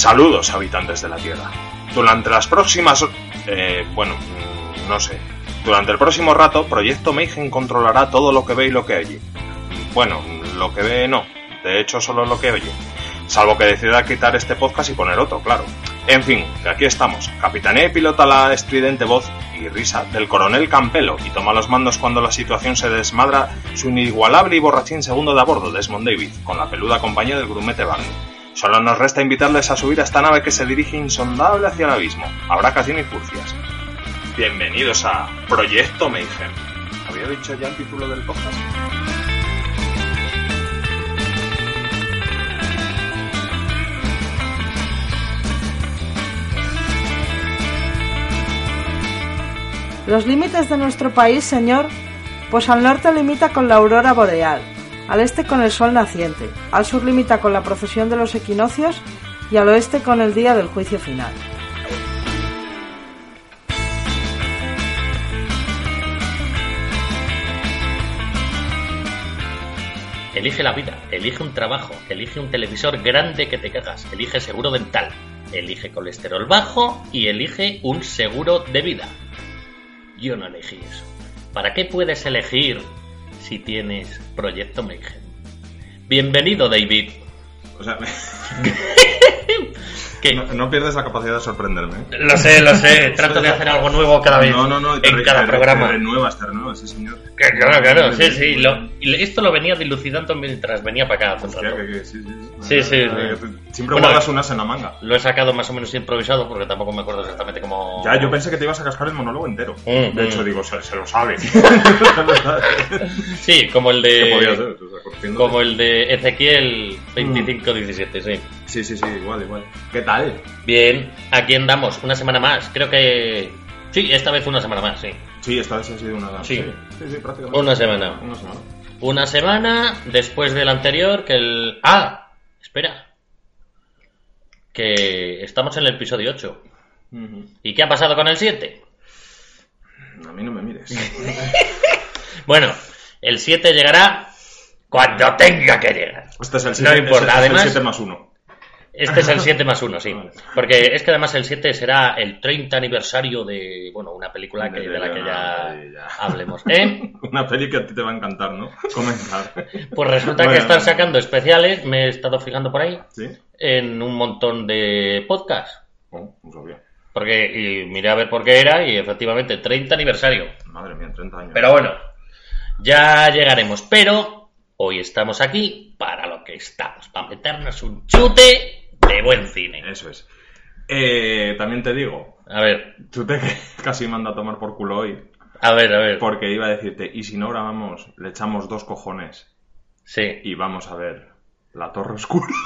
Saludos, habitantes de la Tierra. Durante las próximas... Eh, bueno, mm, no sé. Durante el próximo rato, Proyecto Mayhem controlará todo lo que ve y lo que oye. Bueno, lo que ve no. De hecho, solo lo que oye. Salvo que decida quitar este podcast y poner otro, claro. En fin, aquí estamos. Capitanea y pilota la estridente voz y risa del coronel Campelo y toma los mandos cuando la situación se desmadra su inigualable y borrachín segundo de a bordo, Desmond David, con la peluda compañía del grumete Barney. Solo nos resta invitarles a subir a esta nave que se dirige insondable hacia el abismo. Habrá casi ni furcias. Bienvenidos a Proyecto Mayhem. ¿Había dicho ya el título del podcast? Los límites de nuestro país, señor, pues al norte limita con la aurora boreal, al este con el sol naciente, al sur limita con la procesión de los equinoccios y al oeste con el día del juicio final. Elige la vida, elige un trabajo, elige un televisor grande que te cagas, elige seguro dental, elige colesterol bajo y elige un seguro de vida. Yo no elegí eso. ¿Para qué puedes elegir si tienes Proyecto Mayhem? Bienvenido, David. O sea, No, no pierdes la capacidad de sorprenderme. Lo sé, lo sé. Trato de hacer algo nuevo cada vez. No, no, no. te en re- cada te programa. Te renuevas, te renuevas, sí, señor. Que Claro, claro, sí, sí. lo- esto lo venía dilucidando mientras venía para acá. Hostia, que- que sí, sí, sí. Sí, Eh. Siempre Bueno, guardas unas en la manga. Lo he sacado más o menos improvisado porque tampoco me acuerdo exactamente cómo. Ya, yo pensé que te ibas a cascar el monólogo entero. Mm, de hecho, mm. digo, se, se lo sabe. Sí, como el ¿Qué podía de. ser? O sea, corriendo. Como el de Ezequiel 2517, sí. Sí, sí, sí, igual, igual. ¿Qué tal? Bien, aquí andamos, una semana más. Creo que. Sí, esta vez una semana más, sí. Sí, esta vez ha sido una... Sí. sí, sí, prácticamente. Una semana. Una semana. Una semana después del anterior que el... Ah, espera. Que estamos en el episodio 8. Ujú. ¿Y qué ha pasado con el 7? A mí no me mires. Bueno, el 7 llegará cuando tenga que llegar. Este es el No 7, importa, este es además- el 7 más 1. Este es el 7 más 1, sí. Porque es que además el 7 será el 30 aniversario de, bueno, una película que, de la que ya hablemos. ¿Eh? Una peli que a ti te va a encantar, ¿no? Comentar. Pues resulta que están sacando especiales, me he estado fijando por ahí, ¿Sí? en un montón de podcasts. Oh, no sabía. Porque y miré a ver por qué era y efectivamente 30 aniversario. Madre mía, 30 años. Pero bueno, ya llegaremos. Pero hoy estamos aquí para lo que estamos, para meternos un chute de buen cine. Eso es. Eh, también te digo, A ver, tú te casi manda a tomar por culo hoy. a ver, a ver. Porque iba a decirte, y si no grabamos, le echamos dos cojones Sí. y vamos a ver La Torre Oscura.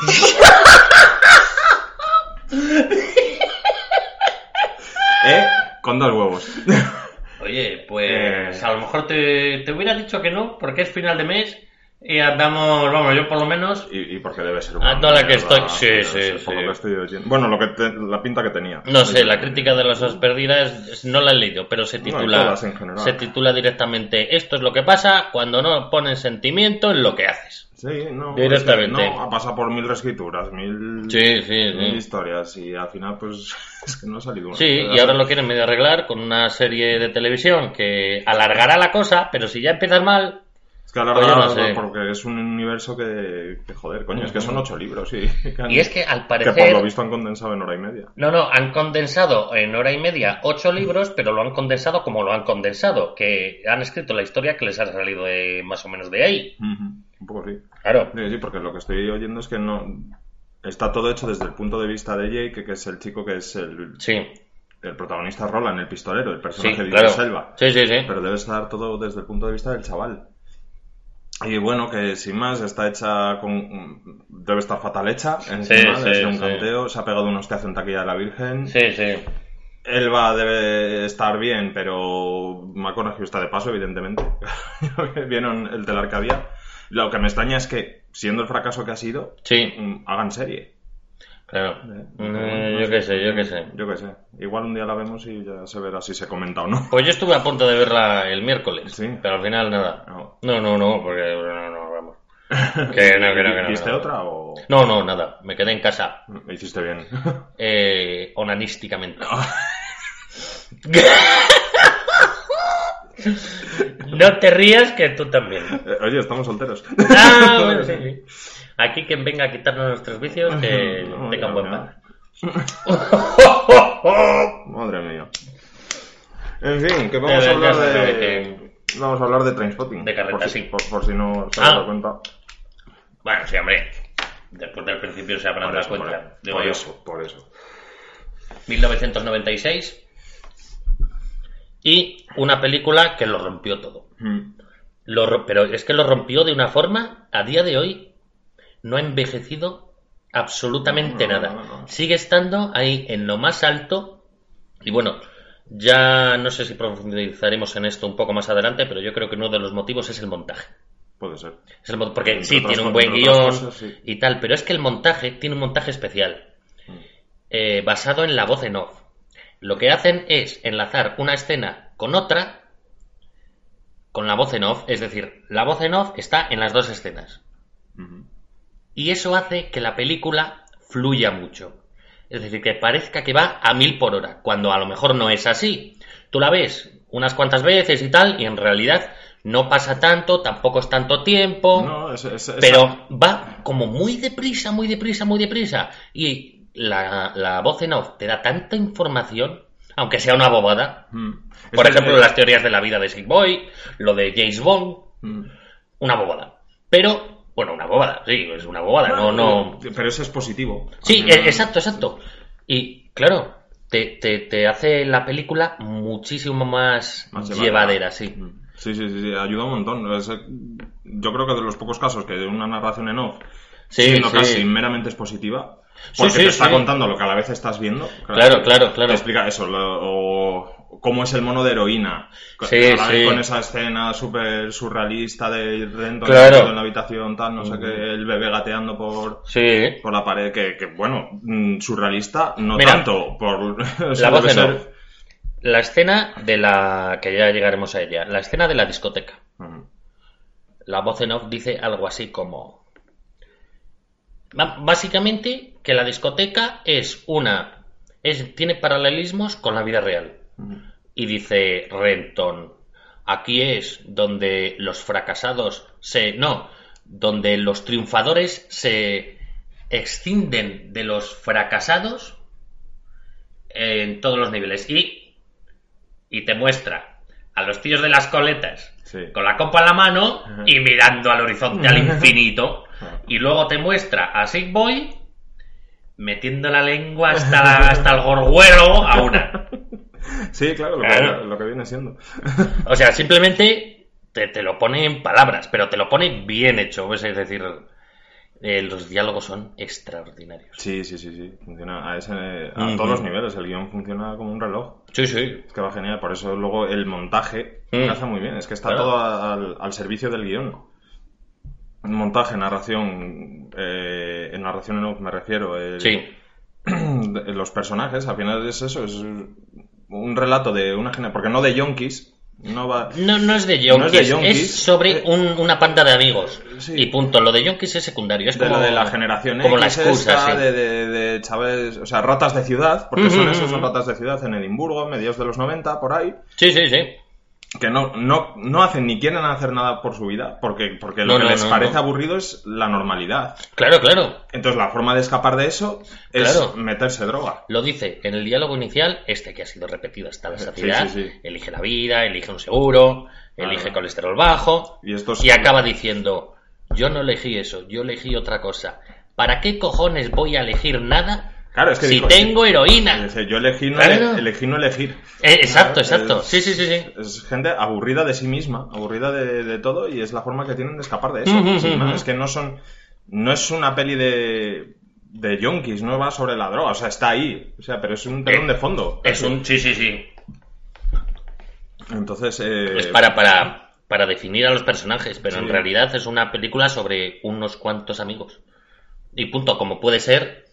¿Eh? Con dos huevos. Oye, pues Eh. a lo mejor te, te hubiera dicho que no, porque es final de mes y andamos, vamos, yo por lo menos Y, y porque debe ser A toda la que estoy- sí, sí, ser, sí. Por lo que estoy oyendo. Bueno, lo que te- la pinta que tenía. No sé, la crítica de las horas perdidas no la he leído, pero se No, titula, general. se titula directamente Esto es lo que pasa cuando no pones sentimiento en lo que haces. Sí, no. Directamente. es que no, ha pasado por mil reescrituras, mil, Sí, sí, mil sí. historias y al final, pues, es que no ha salido una. Sí, y ahora lo quieren medio arreglar con una serie de televisión que alargará la cosa, pero si ya empiezas mal, que no sé. porque es un universo que, que joder, coño, es que son ocho libros, sí. Que han- y es que al que por parecer... lo visto han condensado en hora y media. No, no, han condensado en hora y media ocho libros, pero lo han condensado como lo han condensado, que han escrito la historia que les ha salido de, más o menos de ahí. Un poco sí. Claro. Sí, sí, porque lo que estoy oyendo es que no. Está todo hecho desde el punto de vista de Jake, que es el chico que es el, Sí, el protagonista Roland, el pistolero, el sí, personaje de claro. Elba. Sí, sí, sí. Pero debe estar todo desde el punto de vista del chaval. Y bueno, que sin más, está hecha con. Debe estar fatal hecha. Encima, Sí, sí, un sí. canteo. Se ha pegado un hostiazo en taquilla de la Virgen. Sí, sí. Elba debe estar bien, pero McConaughey está de paso, evidentemente. Vieron el telar que había. Lo que me extraña es que, siendo el fracaso que ha sido, Sí, mm, hagan serie. Claro. Eh, Mm, no yo qué sé, yo qué sé. Yo qué sé. Igual un día la vemos y ya se verá si se comenta o no. Pues yo estuve a punto de verla el miércoles, Sí. pero al final nada. No. No, no, no, porque no, no, vamos. Que no, que no, que no. ¿Viste no. otra o...? No, no, nada. Me quedé en casa Me hiciste bien. eh, onanísticamente. no te rías que tú también. Eh, Oye, estamos solteros. Ah, bueno, sí, sí. Aquí quien venga a quitarnos nuestros vicios, que No, tenga ya, buen pan. Madre mía. En fin, que vamos Eh, a hablar sabe de... Vamos a hablar de Trainspotting. De carreta, por si, sí. Por, por si no se Ah. han dado cuenta. Bueno, sí, hombre. Después del principio se habrán dado por, cuenta. por eso, por eso. 1996. Y una película que lo rompió todo. Mm. Lo pero es que lo rompió de una forma, a día de hoy, no ha envejecido absolutamente No, no, nada. no. Sigue estando ahí en lo más alto. Y bueno, ya no sé si profundizaremos en esto un poco más adelante, pero yo creo que uno de los motivos es el montaje. Puede ser. Es el mon- porque Entre sí, tiene un buen guion cosas, sí. y tal, pero es que el montaje tiene un montaje especial, Mm. eh, basado en la voz en off. Lo que hacen es enlazar una escena con otra con la voz en off, es decir, la voz en off está en las dos escenas. Y eso hace que la película fluya mucho. Es decir, que parezca que va a mil por hora, cuando a lo mejor no es así. Tú la ves unas cuantas veces y tal, y en realidad no pasa tanto, tampoco es tanto tiempo. No, es, es- es- Pero va como muy deprisa, muy deprisa, muy deprisa. Y la, la voz en off te da tanta información, aunque sea una bobada. Mm. Por ejemplo, las teorías de la vida de Sick Boy, lo de James Bond, Mm. una bobada. Pero, bueno, una bobada, sí, es una bobada, no, no. Pero eso es positivo. Sí, exacto, exacto. Y claro, te, te, te hace la película muchísimo más, Más llevadera, sí. Mm. Sí, sí, sí, sí, ayuda un montón. Es, eh, yo creo que de los pocos casos que de una narración en off, Sí, siendo sí. casi meramente expositiva, Sí, porque sí, te está sí. contando lo que a la vez estás viendo. Claro, claro, claro. Te explica eso, lo- o cómo es el mono de heroína. Con- Sí, sí. Esa escena súper surrealista de Renton Claro. en la habitación, tal, no sé qué, el bebé gateando por, Sí. por la pared, que, que, bueno, mm, surrealista, no Mira, tanto. Por, La voz off. La escena de la. que ya llegaremos a ella. La escena de la discoteca. Ujú. La voz en off dice algo así como. Básicamente, que la discoteca es una. Es, tiene paralelismos con la vida real. Y dice Renton. Aquí es donde los fracasados se. No, donde los triunfadores se extienden de los fracasados en todos los niveles. Y, y te muestra a los tíos de las coletas Sí. con la copa en la mano y mirando al horizonte, al infinito. Y luego te muestra a Sick Boy metiendo la lengua hasta, la- hasta el gorguero a una. Sí, claro, lo. Que, lo que viene siendo. O sea, simplemente te, te lo pone en palabras, pero te lo pone bien hecho. Es decir, eh, los diálogos son extraordinarios. Sí, sí, sí, sí. Funciona a, ese, a Ujú. todos los niveles. El guion funciona como un reloj. Sí, sí. Es que va genial. Por eso luego el montaje Mm. hace muy bien. Es que está Claro. todo al, al servicio del guion. Montaje, narración. Eh, en narración en off me refiero. el- Sí. los personajes, al final es eso. Es un relato de una generación. Porque no de yonkis. No va. No, no es de No es yonkis, es, sobre Eh, un- una panda de amigos. sí. Y punto. Lo de yonkis es secundario. Es de como lo de la generación como la excusa, esta, sí. de, de, de chavales, o sea, ratas de ciudad, porque son esos, son ratas de ciudad en Edimburgo, mediados de los 90, por ahí, Sí, sí, sí. Que no, no, no hacen ni quieren hacer nada por su vida, porque, porque lo No, que no, les no, parece aburrido es la normalidad. Claro, claro. Entonces la forma de escapar de eso es Claro. meterse droga. Lo dice en el diálogo inicial, este que ha sido repetido hasta la saciedad. sí, sí. Elige la vida, elige un seguro, elige Claro. colesterol bajo. Y esto es- Y acaba diciendo, yo no elegí eso, yo elegí otra cosa. ¿Para qué cojones voy a elegir nada Claro, es que si dijo- tengo heroína. Dice, yo elegí no, Claro. elegí no elegir. Eh, exacto, Es- exacto. Sí, sí, sí, sí. Es gente aburrida de sí misma, aburrida de, de todo y es la forma que tienen de escapar de eso. Es que no son. No es una peli de. de yonkis, no va sobre la droga, o sea, está ahí. O sea, pero es un telón Eh, de fondo. Es un. Sí, sí, sí. Entonces. eh, Es para, para, para definir a los personajes, pero en realidad es una película sobre unos cuantos amigos. Y punto, como puede ser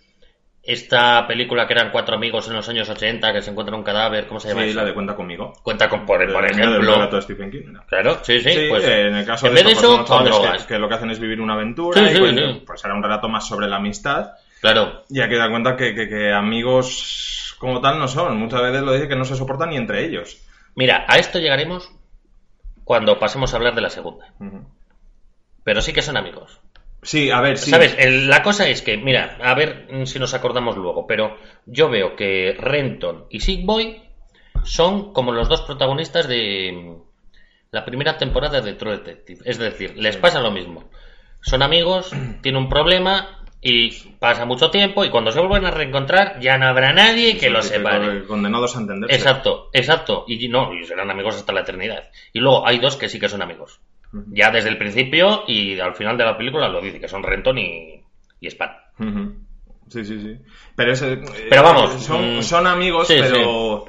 esta película que eran cuatro amigos en los años 80 que se encuentran un cadáver, ¿cómo se llama Sí, eso? la de cuenta conmigo. Cuenta con, por, por El- el ejemplo. relato de Stephen King. ¿no? Claro, sí, sí. Sí, pues, eh, en el caso en de, vez de eso, con drogas. que, que lo que hacen es vivir una aventura Sí, y sí, pues, pues era un relato más sobre la amistad Claro, y hay que dar cuenta que, que- que amigos como tal no son muchas veces lo dice que no se soportan ni entre ellos mira, a esto llegaremos cuando pasemos a hablar de la segunda. Pero sí que son amigos. Sí a ver sí ¿Sabes? El- la cosa es que, mira, a ver mm, si nos acordamos luego, pero yo veo que Renton y Sick Boy son como los dos protagonistas de mm, la primera temporada de True Detective. Es decir, les pasa lo mismo. Son amigos, tienen un problema y pasa mucho tiempo y cuando se vuelven a reencontrar ya no habrá nadie que los separe. condenados a entenderse Exacto, exacto. Y no, y serán amigos hasta la eternidad. Y luego hay dos que sí que son amigos. Ya desde el principio y al final de la película lo dice, que son Renton y, y Span. Sí sí sí. Pero es, eh, Pero vamos, son, mm, son amigos sí, pero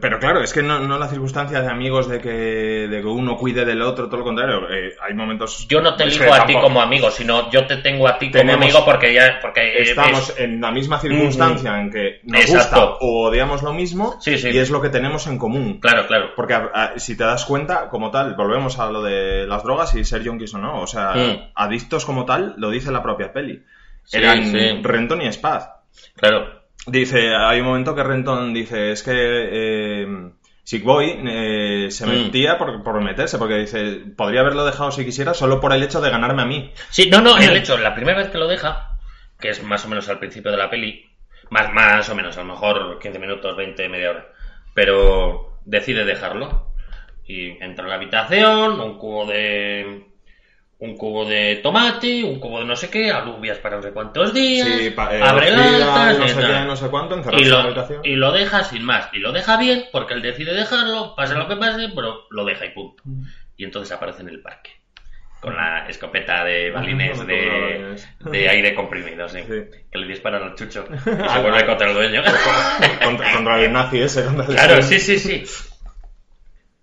pero claro, es que no, no la circunstancia de amigos de que, de que uno cuide del otro, todo lo contrario. eh, hay momentos. Yo no te elijo a ti como amigo, sino yo te tengo a ti como Tenemos- amigo porque ya porque estamos es- en la misma circunstancia en que nos Exacto. gusta o odiamos lo mismo Sí, sí. y es lo que tenemos en común. Claro, claro. Porque a- a- si te das cuenta, como tal, volvemos a lo de las drogas y ser yonkis o no. O sea, Mm. adictos como tal, lo dice la propia peli. Sí, Eran. Renton y Spaz. Claro. Dice, hay un momento que Renton dice, es que eh, Sick Boy eh, se Mm. metía por, por meterse, porque dice, podría haberlo dejado si quisiera solo por el hecho de ganarme a mí. Sí, no, no, el hecho, la primera vez que lo deja, que es más o menos al principio de la peli, más, más o menos, a lo mejor 15 minutos, 20, media hora, pero decide dejarlo y entra en la habitación, un cubo de un cubo de tomate, un cubo de no sé qué, alubias para no sé cuántos días, Sí, pa- eh, abre latas, no y sé qué, no sé cuánto, y lo, habitación. y lo deja sin más. Y lo deja bien porque él decide dejarlo, pase lo que pase, pero lo deja y punto. Mm. Y entonces aparece en el parque. Con la escopeta de balines no me acuerdo de de, balines. de aire comprimido, sí. Sí. Que le disparan al chucho y Ah, se vuelve contra el dueño. contra, contra el nazi ese. Contra el claro, sí, sí, sí.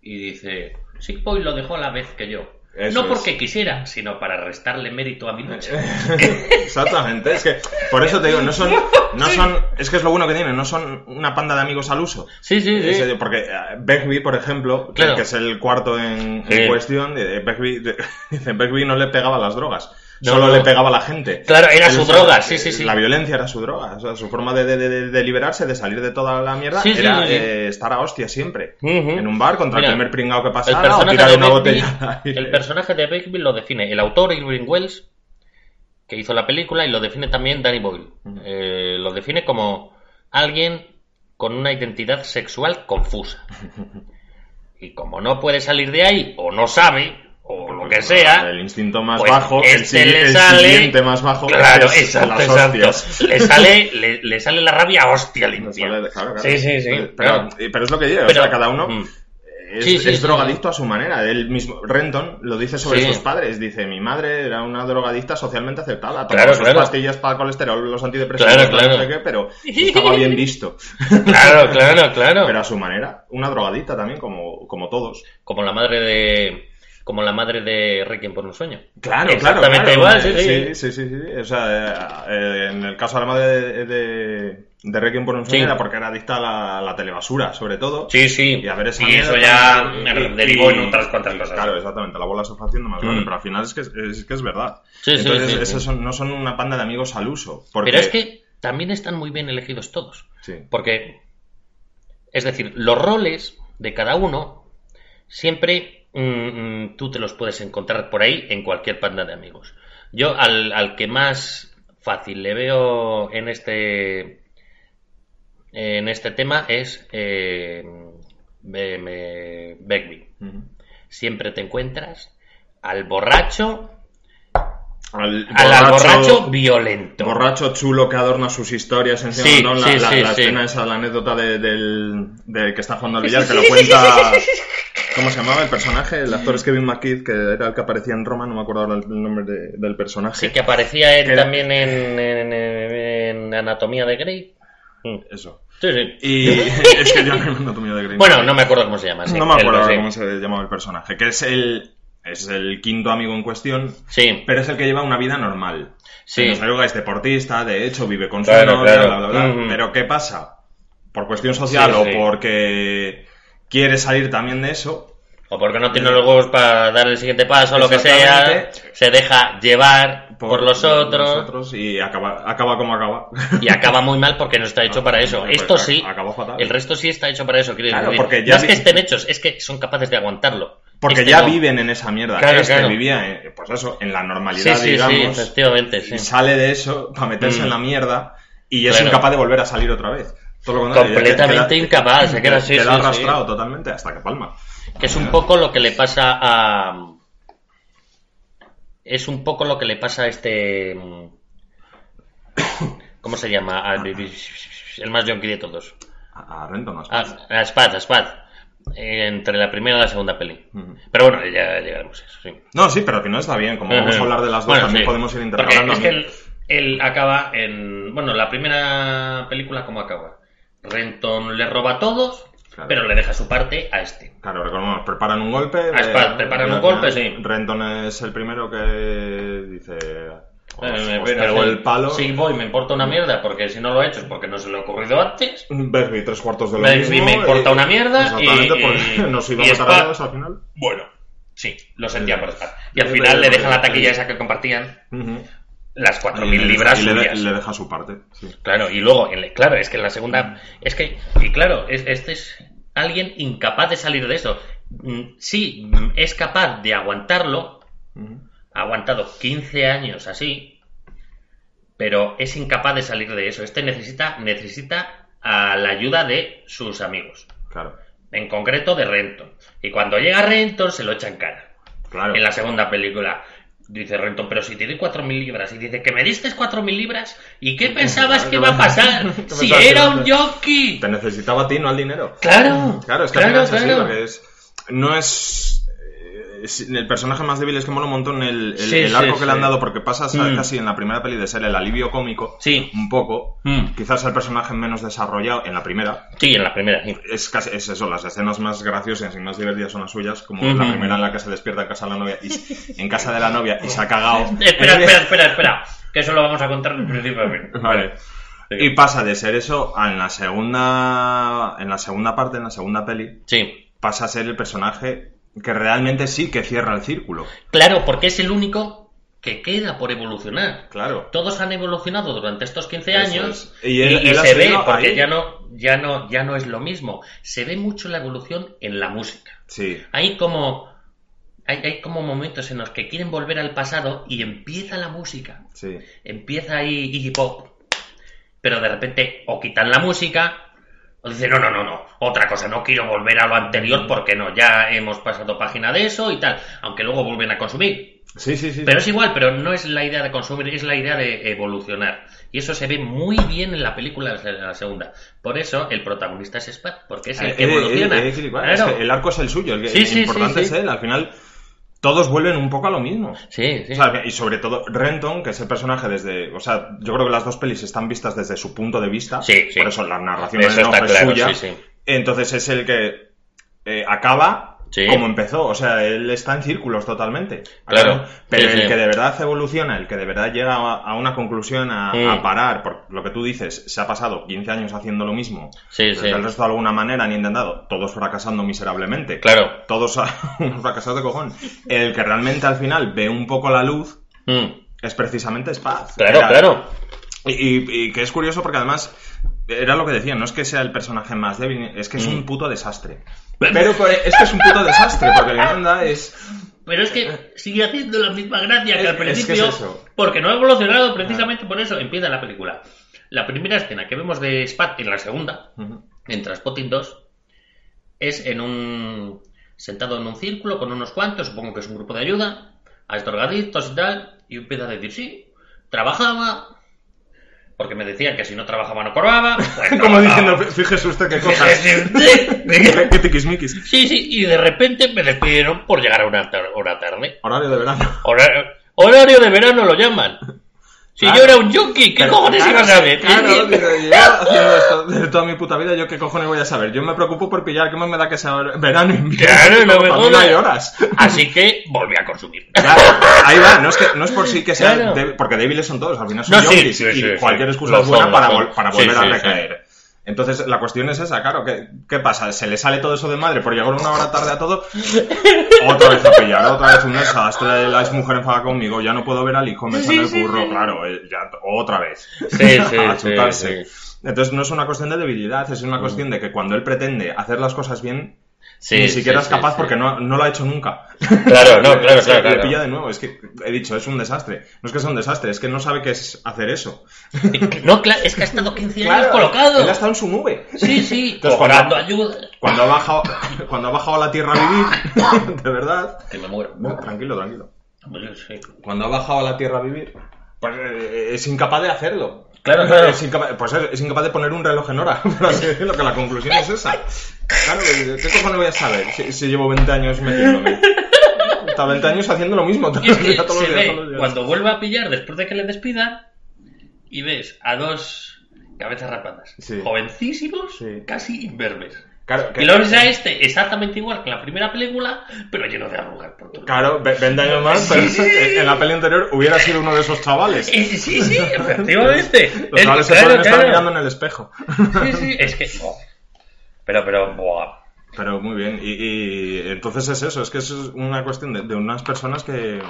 Y dice, Sick Boy lo dejó a la vez que yo. Eso no porque es. quisiera, sino para restarle mérito a mi lucha. Exactamente, es que por eso te digo, no son, no son, es que es lo bueno que tienen, no son una panda de amigos al uso. Sí, sí, sí. Es- porque eh, Begbie, por ejemplo, que- Claro. que es el cuarto en, en Sí. cuestión, eh, Begbie, dice, Begbie no le pegaba las drogas, No, solo le pegaba a la gente. Claro, era Él su usaba- droga, sí, sí, sí. La violencia era su droga, o sea, su forma de, de- de- de liberarse, de salir de toda la mierda, Sí, era sí, sí. eh, estar a hostia siempre. En un bar contra Mira, el primer pringao que pasara o tirar una botella. el personaje de Begbie lo define el autor Irving Wells, que hizo la película, y lo define también Danny Boyle. Eh, lo define como alguien con una identidad sexual confusa. Y como no puede salir de ahí, o no sabe, o lo que sea, El instinto más pues bajo, el, este le el siguiente más bajo. Claro, es exacto, las exacto. hostias. Le sale, le, le sale la rabia hostia limpia. sale- claro, claro. Sí, sí, sí. Pero, claro. pero es lo que digo, Pero- o sea, cada uno Mm. es, Sí, sí, es sí, drogadicto a su manera. Él mismo, Renton lo dice sobre sus padres. Dice, mi madre era una drogadicta socialmente aceptada. Tomaba Claro, sus claro. pastillas para el colesterol, los antidepresivos, Claro, no sé qué, pero estaba bien visto. Claro, claro, claro. Pero a su manera, una drogadicta también, como, como todos. Como la madre de. Como la madre de Requiem por un sueño. Claro, Exactamente claro, igual, claro. sí, sí. sí, sí, sí, sí. O sea, eh, en el caso de la madre de, de, de Requiem por un sueño Sí. era porque era adicta a la, la telebasura, sobre todo. Sí, sí. Y a ver esa Y eso ya y- me y- derivó en otras cuantas y, cosas. Claro, exactamente, la bola se fue haciendo más grande, Mm. pero al final es que es, es que es verdad. Sí, sí, Entonces, sí, esos sí. son- no son una panda de amigos al uso. Porque, Pero es que también están muy bien elegidos todos. Sí. Porque, es decir, los roles de cada uno siempre mm, mm, tú te los puedes encontrar por ahí en cualquier panda de amigos. Yo al, al que más fácil le veo en este en este tema es eh, Begbie. Siempre te encuentras al borracho Al borracho violento. borracho chulo que adorna sus historias encima, Sí, ¿no? La, sí, la- sí, la sí. escena esa, la anécdota de- del, que está jugando al billar, que lo cuenta... ¿Cómo se llamaba el personaje? El actor es Kevin McKidd, que era el que aparecía en Roma, no me acuerdo ahora el nombre de- del personaje. Sí, que aparecía él Que- también en, en- en Anatomía de Grey. Mm. Eso. Sí, sí. Y es que no me anatomía de Grey. Bueno, no me acuerdo cómo se llama. sí. no me El- acuerdo ahora sí. cómo se llamaba el personaje, que es el, es el quinto amigo en cuestión, Sí, pero es el que lleva una vida normal. Sí. Droga es deportista, de hecho, vive con su Claro, novia, claro. bla, bla, bla. Pero ¿qué pasa? Por cuestión social Sí, o sí. porque quiere salir también de eso, o porque no tiene los huevos para dar el siguiente paso o lo que sea, se deja llevar por, los otros y acaba, acaba como acaba. y acaba muy mal porque no está hecho para eso. Pues, Esto sí, acaba fatal. el resto sí está hecho para eso. quiero Claro, decir. porque no ya es que estén hechos, es que son capaces de aguantarlo. Porque Este ya no. viven en esa mierda. Claro, este claro. vivía, en- pues eso, en la Sí, normalidad, sí, sí, digamos. efectivamente, sí. y sale de eso para meterse Mm. en la mierda y es Claro. incapaz de volver a salir otra vez. Todo lo contrario, Completamente queda- incapaz, se queda así, queda sí, sí. arrastrado totalmente hasta que palma. Que es un poco lo que le pasa a. Es un poco lo que le pasa a este. ¿Cómo se llama? Al- El más yonki de todos. A, a Renton, a A, Spaz. a Spad, a Spad. Entre la primera y la segunda peli. Pero bueno, ya llegaremos a eso, sí. No, sí, pero que no está bien. Como vamos a hablar de las dos, Bueno, también sí. podemos ir intercalando. es que él, él acaba en. Bueno, la primera película, ¿cómo acaba? Renton le roba a todos, Claro. pero le deja su parte a este. Claro, recordemos, preparan un golpe. A Spaz, preparan y un golpe, sí. Renton es el primero que dice. Eh, sí. el palo. Sí, voy, me importa una mierda, porque si no lo he hecho es porque no se le ha ocurrido antes. Bersby tres cuartos de lo Bersby mismo. me importa y- una mierda Exactamente, y- porque y- nos iba y a matar Spaz- a todos al final. Bueno, sí, lo sentía por estar. Y al final pero- le dejan la pero- taquilla esa que compartían, Ujú. las Y 4.000 le- libras y le, deja su parte. sí. Claro, y luego, claro, es que en la segunda, es que, y claro, es- este es alguien incapaz de salir de eso. Mm, Sí, es capaz de aguantarlo. Ha aguantado 15 años así, pero es incapaz de salir de eso. Este necesita, necesita a la ayuda de sus amigos, Claro. en concreto de Renton. Y cuando llega Renton se lo echa en cara. Claro. En la segunda película. Dice Renton, pero si te doy 4.000 libras. Y dice, ¿que me diste 4.000 libras? ¿Y qué pensabas que iba a pasar? ¿Qué Si era un jockey. Te necesitaba a ti, no al dinero. Claro. Claro, es que claro, así, claro. es. No es. El personaje más débil es que mola un montón el, el, Sí, el sí, arco que le han dado, porque pasas a- Mm. casi en la primera peli de ser el alivio cómico, Sí. un poco. Mm. Quizás el personaje menos desarrollado en la primera. Sí, en la primera. sí. Es, casi, es eso, las escenas más graciosas y más divertidas son las suyas, como la primera en la que se despierta en casa de la novia y, en casa de la novia y se ha cagado. Espera, espera, espera, espera. Que eso lo vamos a contar del principio a fin. Vale. Y pasa de ser eso a en la segunda en la segunda parte, en la segunda peli, Sí. pasa a ser el personaje que realmente sí que cierra el círculo. Claro, porque es el único que queda por evolucionar. Claro. Todos han evolucionado durante estos 15 Eso años es. Y él- y él ha se ve porque ahí. ya no, ya no, ya no es lo mismo. Se ve mucho la evolución en la música. Sí. Hay como hay, hay como momentos en los que quieren volver al pasado y empieza la música. Sí. Empieza ahí Iggy Pop. Pero de repente o quitan la música o dicen, no, no, no, no, otra cosa, no quiero volver a lo anterior porque no, ya hemos pasado página de eso y tal. Aunque luego vuelven a consumir. Sí, sí, sí. Pero es igual, pero no es la idea de consumir, es la idea de evolucionar. Y eso se ve muy bien en la película de la segunda. Por eso el protagonista es Spad, porque es el que evoluciona. Claro. el arco es el suyo, el, que- Sí, el sí, importante sí. es él. Al final, todos vuelven un poco a lo mismo. Sí, sí. O sea, y sobre todo Renton, que es el personaje desde. O sea, yo creo que las dos pelis están vistas desde su punto de vista. Sí, sí. Por eso la narración Eso está es claro, suya. sí, sí. Entonces es el que eh, acaba Sí. como empezó. O sea, él está en círculos totalmente. Claro. Pero Sí, el sí. que de verdad evoluciona, el que de verdad llega a, una conclusión, a, a parar, por lo que tú dices, se ha pasado 15 años haciendo lo mismo. Sí, desde sí. el resto de alguna manera han intentado, todos fracasando miserablemente. Claro. Todos unos fracasados de cojón. El que realmente al final ve un poco la luz Mm. es precisamente Spaz. Claro, Era- claro. Y, y- y que es curioso porque además era lo que decía, no es que sea el personaje más débil, es que es Mm. un puto desastre. Pero por- es que es un puto desastre porque el Miranda es Pero es que sigue haciendo la misma gracia que Es- al es que principio, es eso. porque no ha evolucionado precisamente por eso. Empieza la película. La primera escena que vemos de Spad en la segunda, en Transpotting 2, es en un. sentado en un círculo con unos cuantos, supongo que es un grupo de ayuda, a estos drogadictos y tal, Y empieza a decir, sí, trabajaba, porque me decían que si no trabajaba no cobraba. pues Como diciendo, fíjese usted qué cosas. Sí, Qué tiquismiquis. sí, y de repente me despidieron por llegar a una tar- hora tarde. Horario de verano. Horario, horario de verano lo llaman. Si Claro. yo era un junkie, ¿qué Pero, cojones claro, iba a saber? Claro, haciendo esto de toda mi puta vida, ¿yo qué cojones voy a saber? Yo me preocupo por pillar, ¿qué más me da que sea verano y invierno? Claro, no hay horas. Así que volví a consumir. Claro, ahí va, no es, que, no es por sí que sea débil, porque débiles son todos, al final son No, yonkis sí, y sí, cualquier excusa es buena para, vol- para volver a recaer. Entonces, la cuestión es esa, claro, ¿qué, ¿qué pasa? ¿Se le sale todo eso de madre por llegar una hora tarde a todo? otra vez a pillar, otra vez un desastre, la mujer enfada conmigo, ya no puedo ver al hijo, me Sí, sale el sí. claro, eh, ya, otra vez. Sí, sí, a sí, chutarse. sí. Entonces no es una cuestión de debilidad, es una cuestión de que cuando él pretende hacer las cosas bien, Sí, ni siquiera sí, es capaz sí, porque no, no lo ha hecho nunca. Claro, no, claro, Es que claro, Le claro. pilla de nuevo, es que he dicho, es un desastre. No es que sea un desastre, es que no sabe qué es hacer eso. No, claro, es que ha estado 15 años colocado. Él ha estado en su nube. Sí, sí, Entonces, cuando- ayuda. Cuando ha bajado, cuando ha bajado a la tierra a vivir, de verdad. Que me muero. No, tranquilo, tranquilo. Cuando ha bajado a la tierra a vivir, pues eh, es incapaz de hacerlo. Claro, claro. Es incapaz, pues es, es incapaz de poner un reloj en hora, decirlo, que la conclusión es esa. Claro, ¿qué cojones voy a saber si, si llevo 20 años metiéndome? Está 20 años haciendo lo mismo todos los es que días, todos los se días, ve todos los días. cuando vuelve a pillar después de que le despidan y ves a dos cabezas rapadas, Sí. jovencísimos, Sí. casi imberbes. Claro, que- Y luego ves a este exactamente igual que en la primera película, pero lleno de arrugas por todo. Claro, 20 años más, pero Sí, sí. en la peli anterior hubiera sido uno de esos chavales. Sí, sí, sí, efectivamente. Los Es- chavales se claro, pueden estar mirando en el espejo. Sí, sí, es que... buah. Pero, pero, buah. Pero muy bien, y, y entonces es eso, es que es una cuestión de, de unas personas que,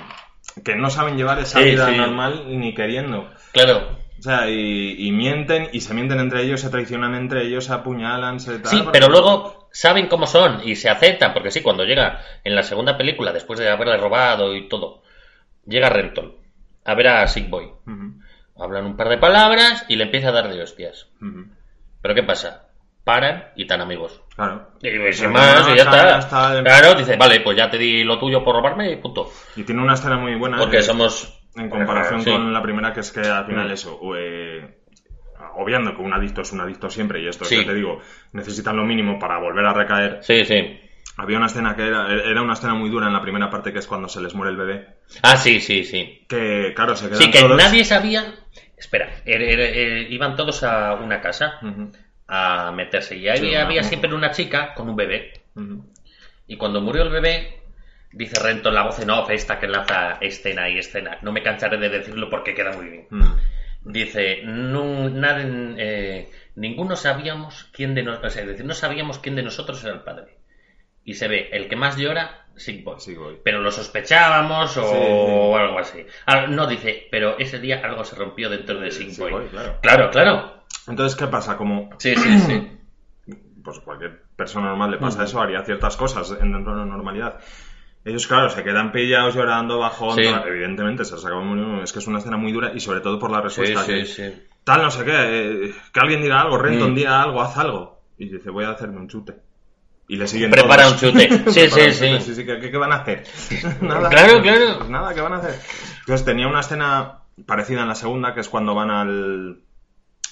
que no saben llevar esa vida normal ni queriendo. Claro. O sea, y, y mienten, y se mienten entre ellos, se traicionan entre ellos, se apuñalan, se tal. Sí, pero luego saben cómo son y se aceptan, porque sí, cuando llega en la segunda película, después de haberle robado y todo, llega Renton a ver a Sick Boy. Hablan un par de palabras y le empieza a dar de hostias. ujú. ¿Pero qué pasa? Paran y tan amigos. Claro. Y sin más, y ya está. Claro, dice, vale, pues ya te di lo tuyo por robarme y punto. Y tiene una escena muy buena. Porque somos... En comparación Sí. con la primera, que es que al final Mm. eso, eh, obviando que un adicto es un adicto siempre, y esto, Sí. ya te digo, necesitan lo mínimo para volver a recaer. Sí, sí. Había una escena que era, era una escena muy dura en la primera parte, que es cuando se les muere el bebé. Ah, sí, sí, sí. Que, claro, se quedan Sí, que todos... nadie sabía... Espera, er- er- er- iban todos a una casa a meterse y ahí Sí, había una- siempre una chica con un bebé. Y cuando murió el bebé, dice Renton la voz en off, esta que enlaza escena y escena. No me cansaré de decirlo porque queda muy bien. Mm. Dice, no, nadie, eh, ninguno sabíamos quién de nosotros, es decir, no sabíamos quién de nosotros era el padre. Y se ve, el que más llora, Sick Boy. Sick Boy. Pero lo sospechábamos o Sí, sí. algo así. Ah, no, dice, pero ese día algo se rompió dentro de Sick Sick Boy. Boy, claro. Claro, claro. Entonces, ¿qué pasa? Como Sí, sí, sí. pues cualquier persona normal le pasa eso, haría ciertas cosas en- dentro de la normalidad. Ellos, claro, se quedan pillados llorando bajo Sí. Evidentemente, se les acaba muriendo. Es que es una escena muy dura y sobre todo por la Sí, respuesta. sí, que, sí. Tal, no sé qué, eh, que alguien diga algo, Renton Mm. diga algo, haz algo. Y dice, voy a hacerme un chute. Y le siguen Prepara todos. un chute. Sí, sí, un sí. chute, ¿qué, qué van a hacer? nada. Claro, claro. Pues nada, ¿qué van a hacer? Entonces tenía una escena parecida en la segunda, que es cuando van al...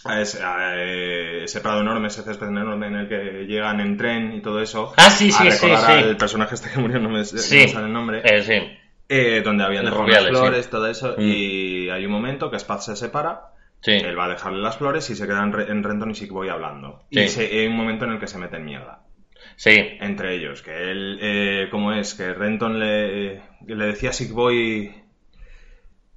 A ese, a, eh, ese prado enorme, ese césped enorme en el que llegan en tren y todo eso. Ah, sí, a sí, sí, recordar sí. al personaje este que murió, no me, no Sí. me sale el nombre. Eh, sí. Eh, donde habían dejado las flores, sí. todo eso. Mm. Y hay un momento que Spaz se separa. Sí. Él va a dejarle las flores y se queda en, Re- en Renton y Sick Boy hablando. Sí. Y se- hay un momento en el que se mete en mierda. Sí. Entre ellos. Que él, eh, ¿cómo es? Que Renton le, le decía a Sick Boy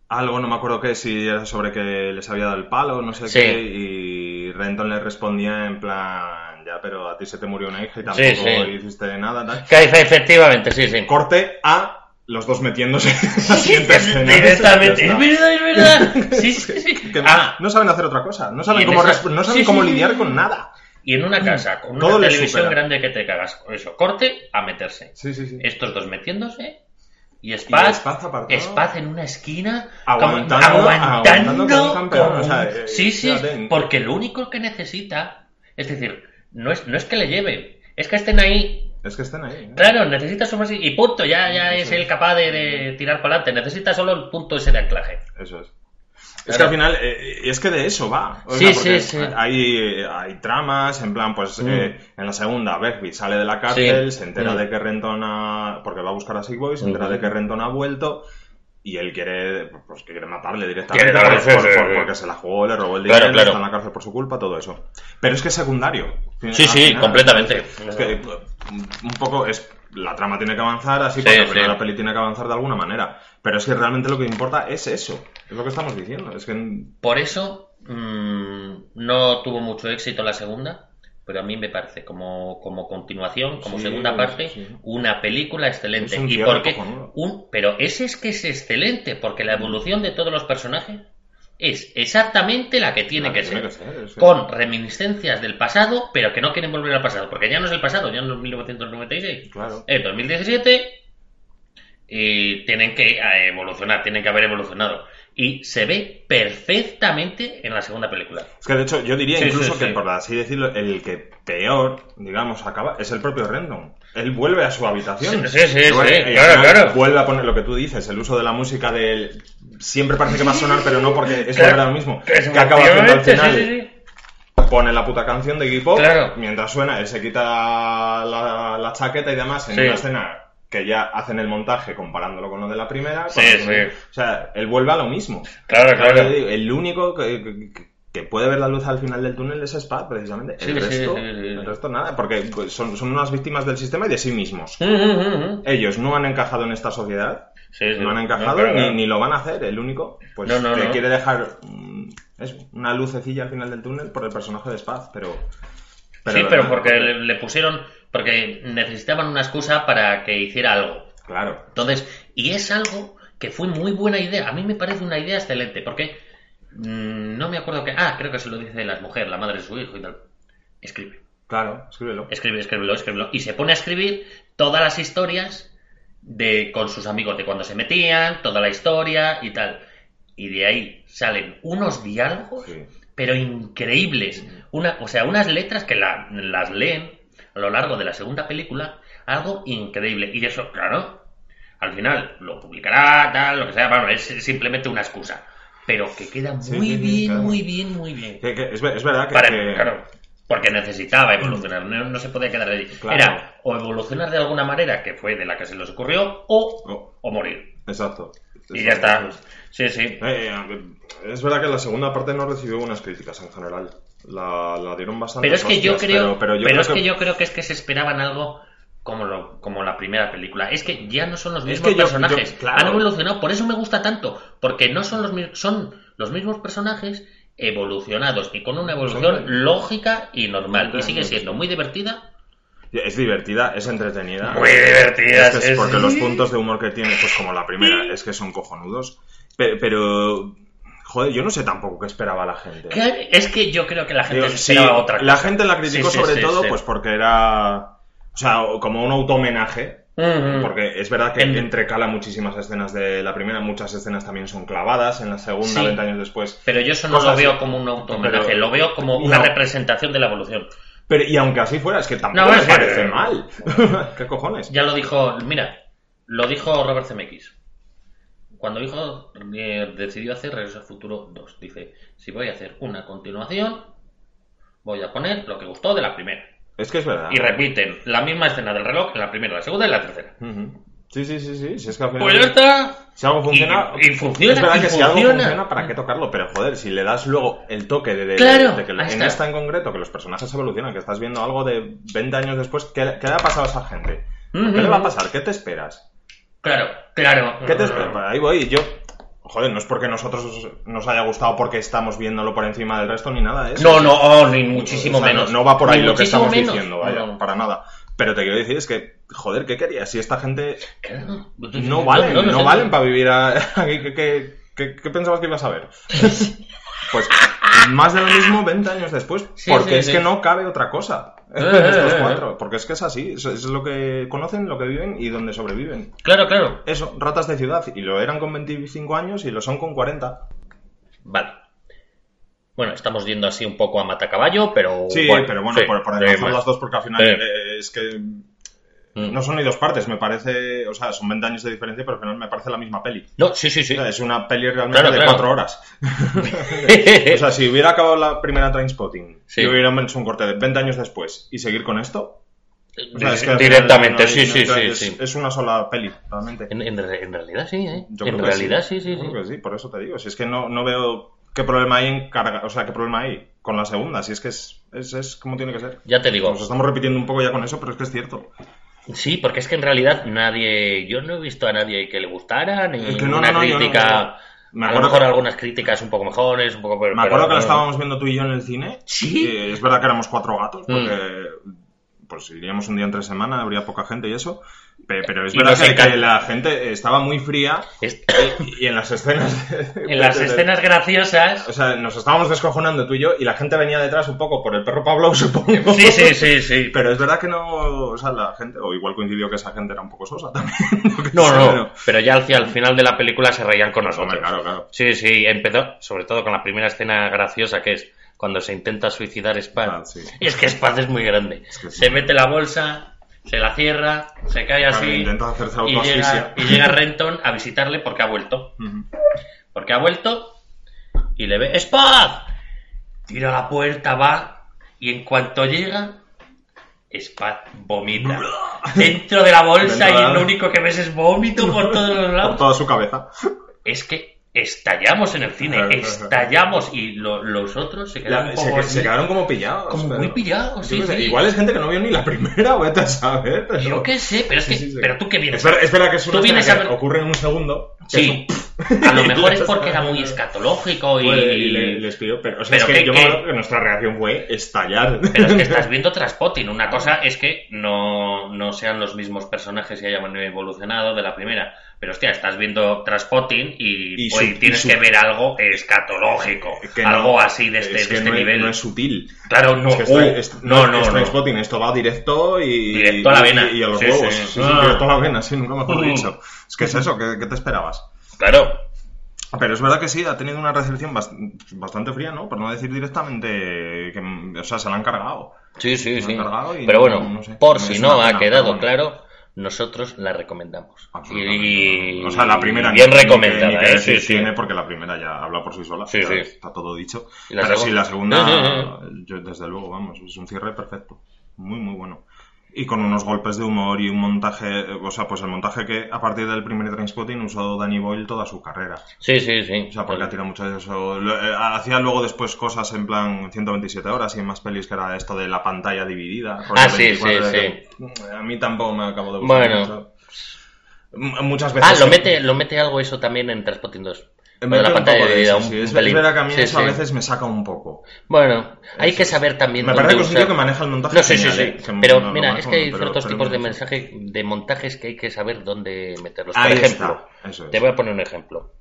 algo, no me acuerdo qué, si era sobre que les había dado el palo, no sé Sí. qué. Y Renton le respondía en plan, ya, pero a ti se te murió una hija y tampoco Sí, sí. hiciste nada. Tal. Que efe- efectivamente, sí, sí. Corte a los dos metiéndose en la siguiente escena. Directamente. Es verdad, es verdad. Sí, sí, sí. Ah, no saben hacer otra cosa, no saben en cómo, esa- no saben cómo lidiar con nada. y en una casa con Todo una le televisión supera. grande que te cagas. Eso, corte a meterse. Sí, sí, sí. Estos dos metiéndose. Y Y Spaz, apartado. Spaz en una esquina Aguantando- como- aguantando como un campeón, como o sea, un- eh, sí, sí, fíjate. porque lo único que necesita, es decir, no es, no es que le lleven, es que estén ahí Es que estén ahí. ¿eh? Claro, necesitas solo así. Y punto, ya, ya es el capaz de, de tirar para adelante. Necesitas solo el punto ese de anclaje. Eso es. Es que al final, eh, es que de eso va. O Sí, sea, sí, sí. Hay, hay tramas, en plan, pues eh, en la segunda, Begbie sale de la cárcel, Sí. se entera Mm. de que Renton ha... porque va a buscar a Sick Boy, se entera de que Renton ha vuelto y él quiere, pues que quiere matarle directamente Quiere darle, por- sí, por- sí, por- sí. porque se la jugó, le robó el dinero, claro. está en la cárcel por su culpa, todo eso. Pero es que es secundario. Sí, sí, final, completamente. Es que un poco es la trama tiene que avanzar así Sí, porque sí. la peli tiene que avanzar de alguna manera pero es que realmente lo que importa es eso es lo que estamos diciendo es que Por eso mm, no tuvo mucho éxito la segunda, pero a mí me parece como, como continuación, como Sí, segunda parte, una película excelente. Es un y porque un, pero ese es que es excelente, porque la evolución de todos los personajes es exactamente la que tiene La que que tiene ser. que Con reminiscencias del pasado, pero que no quieren volver al pasado, porque ya no es el pasado, ya no es 1996. claro En 2017 y tienen que eh, evolucionar, tienen que haber evolucionado. Y se ve perfectamente en la segunda película. es que de hecho yo diría Sí, incluso sí, que sí. por así decirlo el que peor digamos acaba es el propio Rendon él vuelve a su habitación Sí, sí, sí, bueno, claro, claro. vuelve a poner lo que tú dices el uso de la música del siempre parece que va a sonar pero no porque es Claro. lo mismo Que que acaba haciendo al efectivamente, final pone la puta canción de Pop, Claro. mientras suena, él se quita la, la chaqueta y demás en Sí. una escena que ya hacen el montaje comparándolo con lo de la primera. Sí, sí. O sea, él vuelve a lo mismo. Claro, Claro, claro. yo digo, El único que, que- que puede ver la luz al final del túnel es Spad, precisamente. Sí, el, sí, resto, el resto nada, porque pues, son, son unas víctimas del sistema y de sí mismos. Mm, mm, mm. Ellos no han encajado en esta sociedad, no han encajado No, ni, ni lo van a hacer. El único, pues No, no, te no. quiere dejar eso, una lucecilla al final del túnel por el personaje de Spad, pero... sí, pero porque le, le pusieron. Porque necesitaban una excusa para que hiciera algo. Claro. Entonces, y es algo que fue muy buena idea. A mí me parece una idea excelente. Porque mm, no me acuerdo que. Ah, creo que se lo dice la mujer, la madre de su hijo y tal. Escribe. Claro, escríbelo. Escribe, escríbelo, escríbelo. Y se pone a escribir todas las historias de con sus amigos, de cuando se metían, toda la historia y tal. Y de ahí salen unos diálogos, Sí. pero increíbles. Una, o sea, unas letras que la- las leen a lo largo de la segunda película, algo increíble. Y eso, claro, al final lo publicará, tal, lo que sea, bueno, es simplemente una excusa. Pero que queda muy sí, bien, claro. muy bien, muy bien. Que- que es, ver- es verdad que, Para- que- claro, porque necesitaba evolucionar, no, no se podía quedar. Claro. Era o evolucionar de alguna manera, que fue de la que se les ocurrió, o, Oh, o morir. exacto. Y ya está. Sí, sí. Eh, eh, es verdad que la segunda parte no recibió buenas críticas en general. La, la dieron bastante. Pero es que yo creo, Pero, pero yo pero creo es que... yo creo que es que se esperaban algo como lo, como la primera película. Es que ya no son los Es mismos que personajes. yo- claro. Han evolucionado, por eso me gusta tanto, porque no son los son los mismos personajes evolucionados y con una evolución lógica y normal. Y sigue siendo muy divertida. Es divertida, es entretenida. Muy divertida, Es, que es porque los puntos de humor que tiene, pues como la primera, es que son cojonudos. Pero, pero, joder, yo no sé tampoco qué esperaba la gente. Es que yo creo que la gente Digo, se sí, esperaba otra cosa. la gente la criticó Sí, sí, sobre sí, todo sí. pues porque era, o sea, como un Porque es verdad que En- entrecala muchísimas escenas de la primera, muchas escenas también son clavadas, en la segunda, Sí. 20 años después. Pero yo eso no lo veo así. como un auto-homenaje, Pero- lo veo como una No. representación de la evolución. Pero, y aunque así fuera, es que tampoco No, me que- parece mal. ¿Qué cojones? Ya lo dijo, mira, lo dijo Robert Zemeckis. Cuando dijo, eh, decidió hacer Regreso al Futuro 2. Dice, si voy a hacer una continuación, voy a poner lo que gustó de la primera. Es que es verdad. Y repiten la misma escena del reloj en la primera, la segunda y la tercera. Sí, sí, sí, sí. Si es que al final. Pues ya está. Si algo funciona. Y- y funciona, Es verdad y que si algo funciona. ¿para qué tocarlo? Pero joder, si le das luego el toque de, de- Claro, de que en está. esta en concreto, que los personajes evolucionan, que estás viendo algo de 20 años después, ¿qué, qué le ha pasado a esa gente? ¿Qué le va a pasar? ¿Qué te esperas? Claro, claro. ¿Qué te esperas? Ahí voy. Yo. Joder, no es porque nosotros nos haya gustado porque estamos viéndolo por encima del resto ni nada de eso. No, no, oh, ni muchísimo O sea, menos. No, no va por ahí Ni lo que estamos menos. diciendo, vaya, No, para nada. Pero te quiero decir es que, joder, ¿qué querías? Si esta gente Claro. no valen, no, valen para vivir a... ¿Qué, qué, qué- qué pensabas que ibas a ver? Pues más de lo mismo 20 años después, Sí, porque sí, es sí. que no cabe otra cosa. Eh, Estos eh, eh. cuatro, porque es que es así, es, es lo que conocen, lo que viven y donde sobreviven. Claro, claro. Eso, ratas de ciudad, y lo eran con 25 años y lo son con 40. Vale. Bueno, estamos yendo así un poco a matacaballo, pero. Sí, bueno, pero bueno, por, por las dos, porque al final eh, es que Mm. No son ni dos partes, me parece. O sea, son 20 años de diferencia, pero al final me parece la misma peli. No, sí, sí, sí. O sea, es una peli realmente Claro, de claro. cuatro horas. o sea, si hubiera acabado la primera Trainspotting Sí. y hubiera hecho un corte de 20 años después y seguir con esto. o sea, es que al Directamente, no sí, hay- sí, no- sí, es, sí. es una sola peli, realmente. En, en re- en realidad sí, ¿eh? Yo en creo que realidad sí, sí, Yo sí. creo que sí, por eso te digo. Si es que no, no veo qué problema hay en carga, o sea, qué problema hay con la segunda. Si es que es, es, es como tiene que ser. Ya te digo. Nos estamos repitiendo un poco ya con eso, pero es que es cierto. Sí, porque es que en realidad nadie, yo no he visto a nadie que le gustara, ni Es que no, una no, no, crítica, Me a lo mejor que- algunas críticas un poco mejores, un poco... Me pero acuerdo que la estábamos viendo tú y yo en el cine. Sí. Mm. y es verdad que éramos cuatro gatos, porque pues iríamos un día entre semana, habría poca gente y eso. Pe- Pero es Y verdad que, la gente estaba muy fría Es- y, en las escenas. En las escenas graciosas... O sea, nos estábamos descojonando tú y yo y la gente venía detrás un poco por el perro Pablo, supongo. Sí, sí, sí, sí. Pero es verdad que no, o sea, la gente, o igual coincidió que esa gente era un poco sosa también. No, sé, no, pero- ya hacia el final de la película se reían con nosotros. Hombre, claro, claro. Sí, sí, empezó sobre todo con la primera escena graciosa que es cuando se intenta suicidar Spad. Ah, sí. Es que Spad es muy grande. que sí. Se mete la bolsa, se la cierra, se cae así y llega, autoasfixia. y llega Renton a visitarle porque ha vuelto. Porque ha vuelto y le ve ¡Spad! Tira la puerta, va y en cuanto llega Spad vomita dentro de la bolsa y lo único que ves es vómito por todos los Por lados toda su cabeza. es que estallamos en el cine, Claro, claro, estallamos y lo- los otros se quedaron La- un se, se quedaron como pillados. como pero- muy pillados, sí, sé, sí. Igual es gente que no vio ni la primera, vete a saber. Pero... Yo qué sé, pero es Sí, que, pero tú qué vienes. Espera, espera que es una Tú vienes a que ocurre en un segundo. Sí, a lo mejor es porque era muy escatológico y, le- les pidió, pero, o sea, Pero es que que- yo me acuerdo que nuestra reacción fue estallar. Pero es que estás viendo Traspotting. Una cosa es que no, no sean los mismos personajes y hayan evolucionado de la primera. Pero hostia, estás viendo Traspotting y, Y pues, su- tienes y su- que ver algo escatológico. Que no- algo así de este, es de este no, es- nivel. no es sutil. Claro, no. Es que uh, es- no, no, esto va directo y. Directo a la vena. Y, a los Sí, huevos. sí. Sí, Ah. directo a la vena, sí, nunca mejor Mm. dicho. Es que es eso, ¿qué, qué te esperabas? Claro. Pero es verdad que sí, ha tenido una recepción bast- bastante fría, ¿no? Por no decir directamente que, o sea, se la han cargado. Sí, sí, sí. han cargado y Pero no- bueno, no sé. por si no ha pena, quedado bueno. claro, nosotros la recomendamos. Y, O sea, la primera bien ni- ni que- recomendada, ni que ¿eh? decir Sí, sí. tiene porque la primera ya habla por sí sola. Sí, sí. Está todo dicho. ¿Y la Pero sí, segunda? la segunda, Eh, yo desde luego, vamos, es un cierre perfecto. Muy, muy bueno. Y con unos golpes de humor y un montaje, o sea, pues el montaje que a partir del primer Trainspotting usó Danny Boyle toda su carrera. Sí, sí, sí. O sea, porque ha tirado mucho de eso. Eh, hacía luego después cosas en plan 127 horas y en más pelis que era esto de la pantalla dividida. Ah, sí, 24, sí, de que- A mí tampoco me acabo de gustar Bueno. mucho. Muchas veces. Ah, lo sí. mete, lo mete algo eso también en Transpotting 2. De la pantalla de eso, un- sí. un Es, a mí Sí, eso a veces me saca un poco. Bueno, hay Eso que saber también Me parece que es un tío que maneja el montaje No, sí, sí, sí. ¿eh? Pero no- mira, es que hay ciertos pero- tipos de mensaje, de montajes que hay que saber dónde meterlos. Por ejemplo, es. te voy a poner un ejemplo.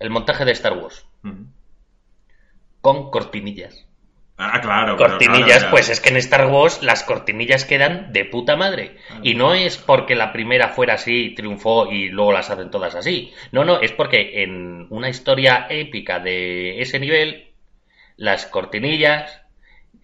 El montaje de Star Wars, con cortinillas. Ah, claro. cortinillas, claro, pues es que en Star Wars las cortinillas quedan de puta madre. Y no es porque la primera fuera así, triunfó y luego las hacen todas así. No, no, es porque en una historia épica de ese nivel, las cortinillas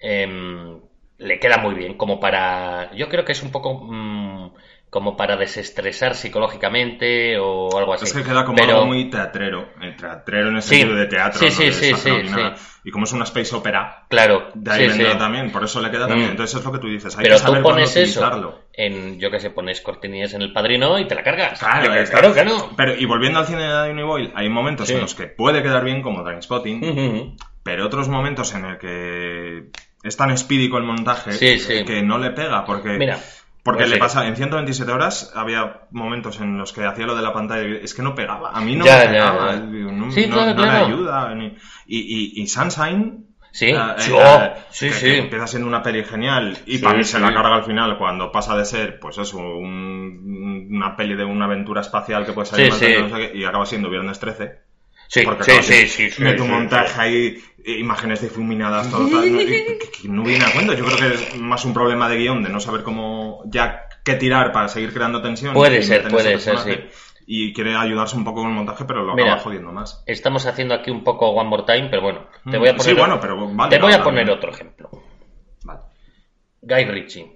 em, le queda muy bien. Como para. Yo creo que es un poco. mm, como para desestresar psicológicamente o algo así. Es que queda como Pero- algo muy teatrero. eh, teatrero en el Sí. sentido de teatro. Sí, ¿no? sí, De nada. Y como es una space opera, Claro, de ahí también. Por eso le queda también. Mm. Entonces es lo que tú dices. Hay Pero que saber tú pones eso en, yo que sé, pones cortinillas en el padrino y te la cargas. Claro, Que- claro, no. Pero, y volviendo al cine de Danny Boyle, hay momentos en los que puede quedar bien, como Trainspotting, Ujú. pero otros momentos en el que es tan espídico el montaje Sí, sí. que no le pega, porque... Mira, Porque pues le sí. pasa, en 127 horas había momentos en los que hacía lo de la pantalla y es que no pegaba, a mí no Ya, me pegaba, ya. no, Sí, no- claro, no claro. ayuda. ni- y, y, y Sunshine, Sí, eh, sí, eh, oh, eh, sí, que- sí. que empieza siendo una peli genial y Sí, para mí se la carga al final cuando pasa de ser, pues eso, un- una peli de una aventura espacial que puede salir mal, no sé qué, y acaba siendo Viernes 13. Sí, Porque sí, sí, sí, sí, Mete un sí, montaje sí. ahí, eh, imágenes difuminadas, todo tal, no, y que- que no viene a cuento. Yo creo que es más un problema de guion, de no saber cómo ya qué tirar para seguir creando tensión. Puede ser, puede ser, personaje. Y quiere ayudarse un poco con el montaje, pero lo Mira, acaba jodiendo más. Estamos haciendo aquí un poco One More Time, pero bueno, te Mm, voy a poner, sí, bueno, pero vale, te voy a poner otro ejemplo. Vale. Guy Ritchie.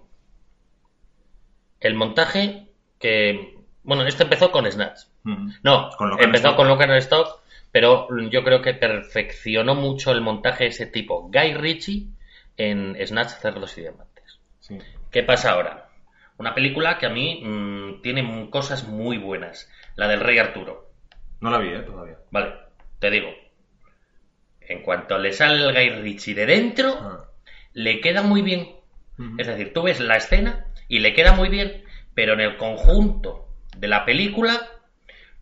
el montaje que... Bueno, esto empezó con Snatch. Ujú. No, Con Lock and empezó Stock. con Lock and Stock, pero yo creo que perfeccionó mucho el montaje ese tipo. Guy Ritchie en Snatch, Cerdos y Diamantes. Sí. ¿Qué pasa ahora? Una película que a mí mm, tiene cosas muy buenas. La del Rey Arturo. No la vi, ¿eh? Todavía. Vale, te digo. En cuanto le sale el Guy Ritchie de dentro, Ah. le queda muy bien. Es decir, tú ves la escena y le queda muy bien, pero en el conjunto de la película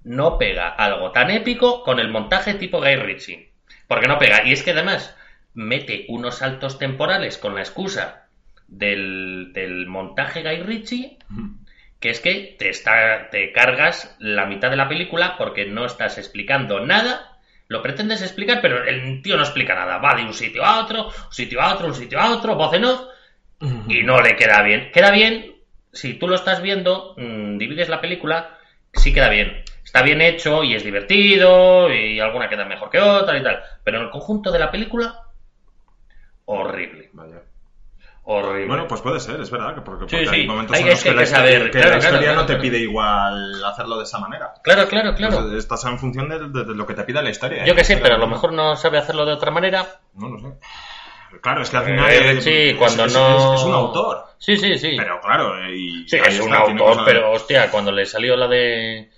no pega algo tan épico con el montaje tipo Guy Ritchie. Porque no pega. Y es que además mete unos saltos temporales con la excusa del, del montaje Guy Ritchie, que es que te, está, te cargas la mitad de la película porque no estás explicando nada. Lo pretendes explicar, pero el tío no explica nada. Va de un sitio a otro, un sitio a otro, un sitio a otro, voz en off, y no le queda bien. Queda bien, si tú lo estás viendo, mm, divides la película, sí queda bien. Está bien hecho y es divertido y alguna queda mejor que otra y tal. Pero en el conjunto de la película, horrible. Vaya. Horrible. Bueno, pues puede ser, es verdad, que porque, Sí, hay sí. momentos Hay en los que- que, la, que saber, historia- que claro, la claro, historia claro, no te pide igual hacerlo de esa manera. claro, claro, claro. Pues estás en función de, de- de lo que te pida la historia. Yo ¿eh? que sé, pero a lo mejor no sabe hacerlo de otra manera. No lo sé. Claro, es que al final. Eh, eh, sí, es- cuando es, no. es- es un autor. Sí, sí, sí. Pero claro, eh, y. Sí, es un autor, pero hostia, cuando le salió la de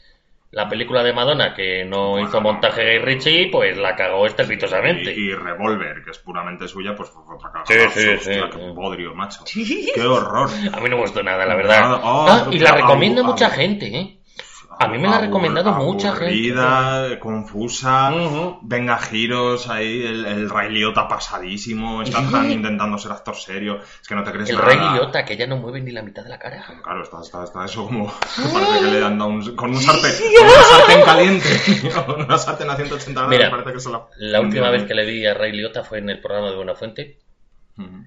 la película de Madonna que no Bueno, hizo montaje Gay no. Ritchie, pues la cagó estrepitosamente. Y, y Revolver, que es puramente suya, pues fue otra cagada. Sí, sí, Hostia, sí, qué sí. bodrio, macho. Qué horror. A mí no me gustó nada, la verdad. Nada. Oh, Ah, y la recomienda mucha gente, ¿eh? A mí me la ha recomendado mucha gente. confusa, venga giros ahí, el, el Ray Liotta pasadísimo, está Sí. tan intentando ser actor serio, es que no te crees El nada. rey Liotta, que ya no mueve ni la mitad de la cara. Claro, está, está, está eso como... Parece que le han dado un, con, un sartén, con una sartén caliente, una sartén a 180 grados, Mira, parece que se la... La última vez que le vi a Ray Liotta fue en el programa de Buenafuente, Ujú.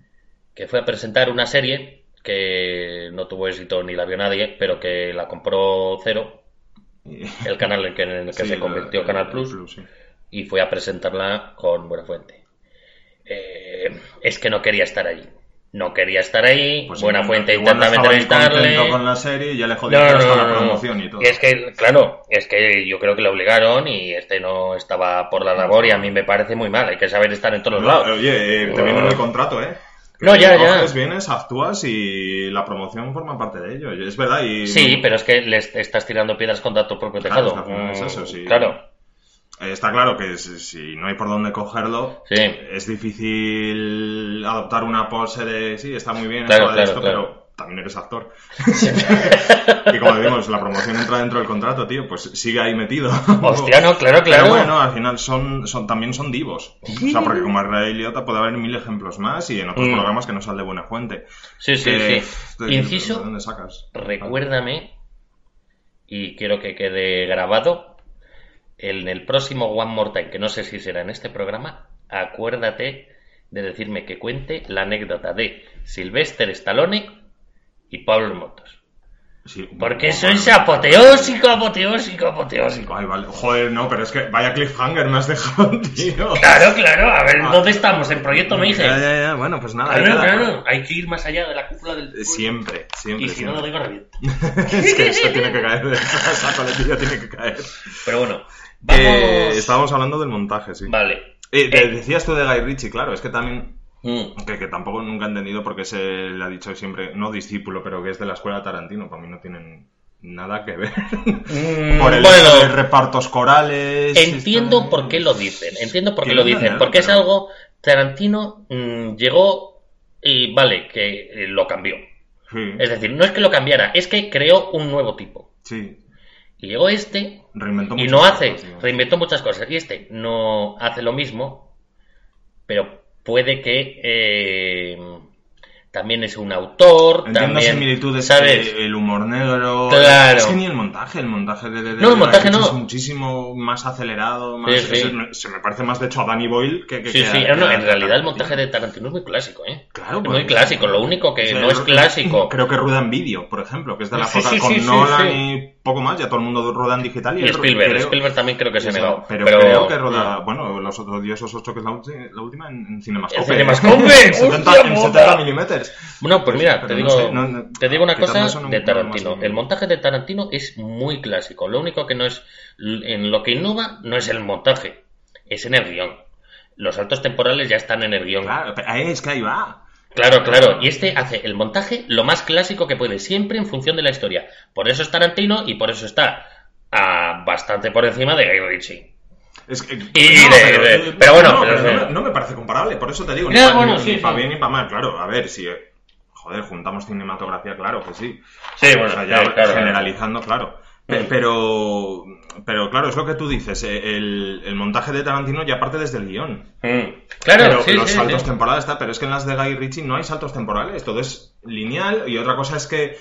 que fue a presentar una serie que no tuvo éxito ni la vio nadie, pero que la compró Cero, el canal en que, en el que Sí, se la- convirtió el- Canal Plus, sí. y fue a presentarla con Buenafuente. Eh, es que no quería estar allí. No quería estar ahí. Pues Buenafuente intentaba entrevistarle. con la serie y ya le jodió No, no, hasta no, la promoción y todo. Y es que, claro, es que yo creo que le obligaron y este no estaba por la labor y a mí me parece muy mal. Hay que saber estar en todos los lados. Oye, eh, te viene en el contrato, ¿eh? No, ya, ya. vienes, actúas y la promoción forma parte de ello. Es verdad. Y, Sí, pero es que le est- estás tirando piedras contra tu propio Claro, tejado. es Mm, eso, sí. Claro. Eh, Está claro que si, no hay por dónde cogerlo, Sí. es difícil adoptar una pose de sí, está muy bien, Claro, claro, esto, claro. pero también eres actor. y como decimos, la promoción entra dentro del contrato, tío, pues sigue ahí metido. Hostia, no, claro, claro. Pero bueno, al final son, son también son divos. O sea, porque como es Ray Liotta puede haber mil ejemplos más y en otros Mm. programas que no sal de buena fuente. Sí, sí, Que, sí. de- ¿de Inciso, ¿Dónde sacas? recuérdame, y quiero que quede grabado, en el próximo One More Time, que no sé si será en este programa, acuérdate de decirme que cuente la anécdota de Sylvester Stallone y Pablo Motos. Sí, Porque eso bueno, es apoteósico, apoteósico, apoteósico. Ay, vale. Joder, no, pero es que vaya cliffhanger me has dejado, tío. Claro, claro, a ver, Ah. ¿dónde estamos? En Proyecto Me Ya, ya, ya, bueno, pues nada. Claro, claro, hay que ir más allá de la cúpula del... Siempre, siempre. Y si no lo siempre. digo, reviento. es que esto tiene que caer, esa coletilla tiene que caer. Pero bueno, estábamos hablando del montaje, sí. Vale. Eh, Eh, decías tú de Guy Ritchie, claro, es que también, mm, que, que tampoco nunca he entendido porque se le ha dicho siempre, no discípulo, pero que es de la escuela Tarantino, para mí no tienen nada que ver. mm, Por el bueno, repartos corales. entiendo por qué lo dicen, entiendo por qué lo dicen, porque es algo... Tarantino mm, llegó y vale, que eh, lo cambió. Sí, Es decir, no es que lo cambiara, es que creó un nuevo tipo. sí. Y llegó este Reinventó y no hace, reinventó muchas cosas. Y este no hace lo mismo, pero puede que eh, también es un autor, Entiendo también, similitudes ¿sabes? el humor negro. Claro. Es que ni el montaje, el montaje de, de- No, el montaje no. es muchísimo más acelerado, más, Sí, sí. es- me- se me parece más de hecho a Danny Boyle que, que Sí, que sí, a- no, que a- en realidad el montaje de Tarantino es muy clásico, ¿eh? Claro, es pues, muy clásico, lo único que o sea, no es clásico. Creo que rueda en vídeo, por ejemplo, que es de la sí, con Nolan y poco más, ya todo el mundo rueda en digital. Y él Spielberg, creo- Spielberg también creo que se ha negado. Pero, creo que rueda, Mm. bueno, los otros diosos 8 que es la, última en, en Cinemascope. ¿En Cinemascope? en 70, ¡Hostia en puta! 70 milímetros. Bueno, pues mira, te no digo, sé, no- no- te digo una cosa de no Tarantino. El montaje de Tarantino es muy clásico. Lo único que no es en lo que innova no es el montaje, es en el guion. Los saltos temporales ya están en el guion. Claro, pero ahí es que ahí va. Claro, claro. Y este hace el montaje lo más clásico que puede, siempre en función de la historia. Por eso es Tarantino y por eso está ah, bastante por encima de Guy Ritchie. Es que- de- de- pero bueno, no, pero pero es- no, me, no me parece comparable, por eso te digo. Ya, ni bueno, para sí, sí. bien ni para mal, claro. A ver, si. eh, Joder, juntamos cinematografía, claro que sí. Sí, bueno, O sea, ya claro. generalizando, claro. Mm. Pero, pero claro, es lo que tú dices. eh, El, el montaje de Tarantino ya parte desde el guion. Mm. Claro, pero sí, los sí, saltos sí. temporales está, pero es que en las de Guy Ritchie no hay saltos temporales, todo es lineal y otra cosa es que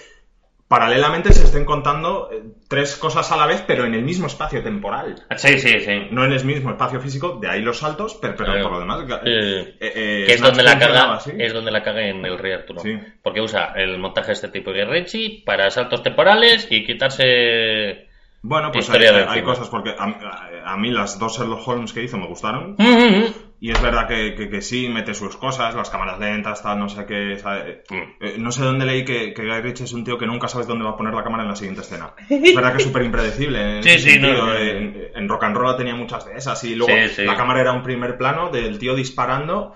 paralelamente se estén contando eh, tres cosas a la vez, pero en el mismo espacio temporal. Sí, sí, sí. No en el mismo espacio físico, de ahí los saltos, pero, pero Claro. por lo demás. Eh, eh, que es donde la caga, es donde la caga en el Rey Arturo. Sí. Porque usa el montaje este tipo de Ritchie para saltos temporales y quitarse. Bueno, pues hay, de cosas, porque a, mí las dos Sherlock Holmes que hizo me gustaron. Mm, Y es verdad que, que- que sí, mete sus cosas, las cámaras lentas, tal, no sé qué. sabe- Mm. eh, no sé dónde leí que, que Guy Ritchie es un tío que nunca sabes dónde va a poner la cámara en la siguiente escena. Es verdad que es súper impredecible. En, Sí, sí, no, sentido. no, no. en, en Rock and Roll tenía muchas de esas. Y luego Sí, la cámara era un primer plano del tío disparando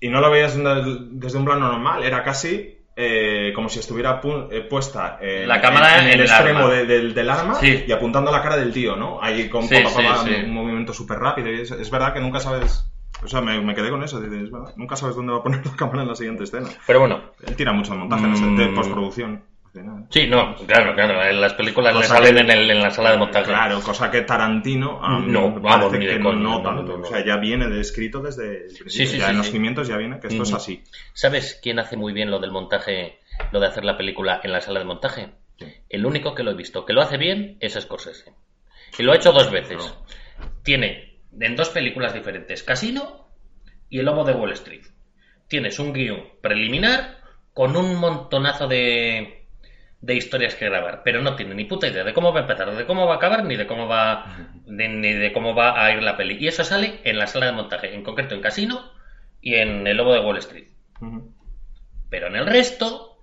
y no lo veías desde un plano normal, era casi. Eh, como si estuviera pu- eh, puesta en, La cámara en, en el en el extremo arma. de- del, del arma Sí. y apuntando a la cara del tío, ¿no? Ahí con Sí, sí, un movimiento súper rápido. Y es, es verdad que nunca sabes. O sea, me, me quedé con eso. dices, Es verdad, nunca sabes dónde va a poner la cámara en la siguiente escena. Pero bueno, Él tira mucho el montaje en ese- de Mm. postproducción. Sí, no, claro, claro. En las películas le Cosa salen que- en, el- en la sala de montaje. Claro, cosa que Tarantino a mí No, vamos, ni de no, no, tanto. no. O sea, ya viene de escrito desde el principio. Sí, sí, ya sí, en los cimientos ya viene que esto es así. ¿Sabes quién hace muy bien lo del montaje, lo de hacer la película en la sala de montaje? El único que lo he visto que lo hace bien es Scorsese. Y lo ha hecho dos veces. Tiene en dos películas diferentes, Casino y El Lobo de Wall Street. Tienes un guion preliminar con un montonazo de, de historias que grabar, pero no tiene ni puta idea de cómo va a empezar, de cómo va a acabar, ni de cómo va, de- ni de cómo va a ir la peli. Y eso sale en la sala de montaje, en concreto en Casino y en El Lobo de Wall Street. Pero en el resto,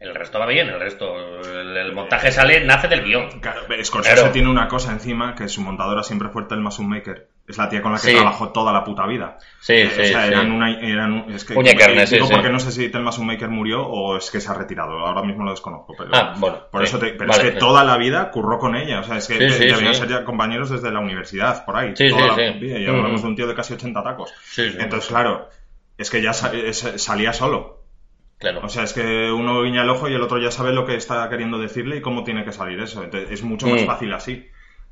el resto va bien, el resto, el, el montaje sale, nace del guion. Claro, Scorsese Claro. tiene una cosa encima que su montadora siempre fue Thelma Maker. Es la tía con la que Sí. trabajó toda la puta vida. Sí, Eh, sí, o sea, sí. eran una, eran un- es que, carne, digo sí. porque no sé si Maker murió o es que se ha retirado. Ahora mismo lo desconozco. Pero, Ah, bueno, Por eso te- pero Vale, es que toda la vida curró con ella. O sea, es que Sí, de- sí, debían sí. ser ya compañeros desde la universidad, por ahí. Sí, toda sí, la sí. Y hablamos de un tío de casi 80 tacos. Sí, sí. Entonces, claro, es que ya salía solo. Claro. O sea, es que uno guiña el ojo y el otro ya sabe lo que está queriendo decirle y cómo tiene que salir eso. Entonces, es mucho más Mm. fácil así.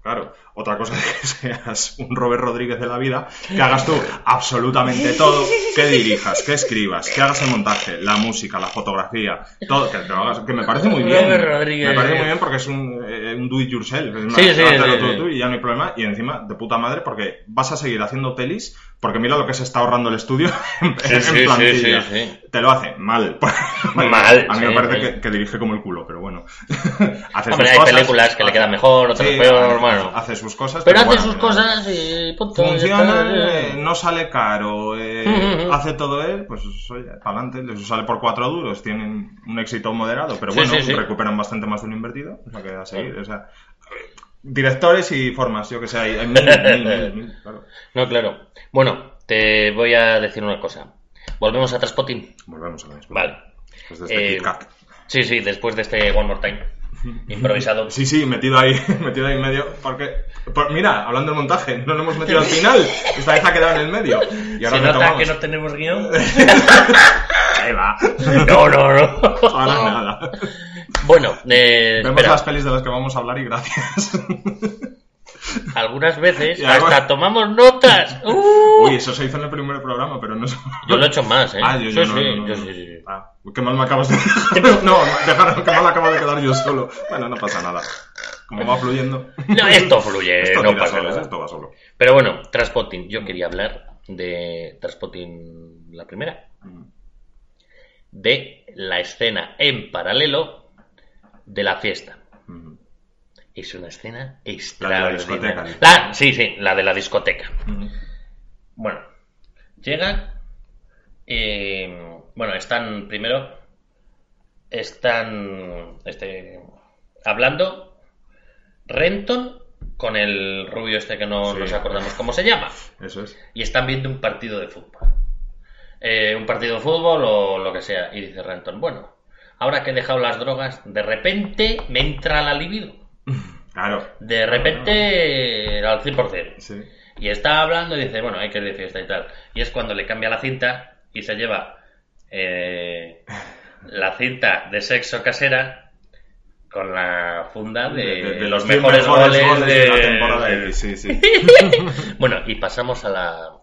Claro, otra cosa es que seas un Robert Rodríguez de la vida, que hagas tú absolutamente todo, que dirijas, que escribas, que hagas el montaje, la música, la fotografía, todo, que, hagas, me parece muy bien. Robert Rodríguez. Me parece muy bien porque es un, eh, un do it yourself. Es Sí, sí, sí, tú, y ya no hay problema. Y encima, de puta madre, porque vas a seguir haciendo pelis, porque mira lo que se está ahorrando el estudio en, Sí, en sí, sí, plantilla. Te lo hace mal. Mal, A mí me parece que, que dirige como el culo, pero bueno. hace Hombre, hay cosas, películas que le quedan mejor, otras peor, hace- Hace sus cosas. Pero hace bueno, sus cosas y punto. Funciona, eh, no sale caro, eh, hace todo él, pues oye, para adelante, les sale por cuatro duros, tienen un éxito moderado, pero Sí, bueno, sí, recuperan bastante más de lo invertido, o sea que a seguir, o sea, directores y formas, yo que sé, hay, mil, mil, mil, mil, claro. No, claro. Bueno, te voy a decir una cosa. Volvemos a Traspotting. Volvemos a la misma. Vale. Después de este Eh. Sí, sí, después de este One More Time. Improvisado. Sí, sí, metido ahí, metido ahí en medio, porque, por- mira, hablando del montaje, no lo hemos metido al final, esta vez ha quedado en el medio. Y ahora ¿Se nota que no tenemos guion? Ahí va. No, no, no. Ahora nada. Bueno, eh, Vemos espera, las pelis de las que vamos a hablar y gracias. Algunas veces hasta tomamos notas. ¡Uh! Uy, eso se hizo en el primer programa, pero no. Yo lo he hecho más, ¿eh? Ah, yo, Sí, yo sí, no, no, no, yo no. sí, sí, sí. Ah, qué mal me acabas de. No, dejar, qué mal acabo de quedar yo solo. Bueno, no pasa nada. Como va fluyendo. No, esto fluye, Esto no pasa nada. Esto va solo. Pero bueno, Transpotting. Yo quería hablar de Transpotting la primera. De la escena en paralelo de la fiesta. Es una escena La de la extraordinaria. discoteca. La- sí, sí, la de la discoteca. Bueno, llegan y bueno, están primero están este hablando Renton con el rubio este que no Sí. nos acordamos cómo se llama Eso es. y están viendo un partido de fútbol. Eh, un partido de fútbol o lo que sea. Y dice Renton, bueno, ahora que he dejado las drogas, de repente me entra la libido. Claro. De repente al 100%. Sí. Y está hablando y dice, bueno, hay que ir de fiesta y tal. Y es cuando le cambia la cinta y se lleva eh, la cinta de sexo casera con la funda de, los 100 mejores, goles, de, la temporada sí, sí. Bueno, y pasamos a la...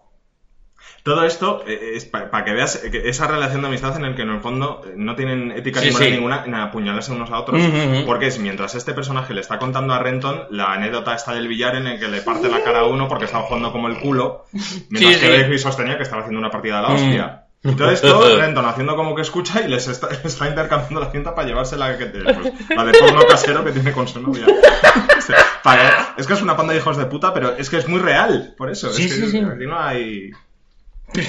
Todo esto eh, es para que veas esa relación de amistad en el que en el fondo eh, no tienen ética Sí, ni moral sí. ninguna en apuñalarse unos a otros. Ujú, ujú. Porque es mientras este personaje le está contando a Renton la anécdota esta del billar en el que le parte la cara a uno porque estaba jugando como el culo, mientras Sí, que. Beatriz sostenía que estaba haciendo una partida de la Mm. hostia. Y todo esto, Renton haciendo como que escucha y les está, está intercambiando la cinta para llevarse la, que, pues, la de porno casero que tiene con su novia. O sea, para- es que es una panda de hijos de puta, pero es que es muy real, por eso. Es que no hay...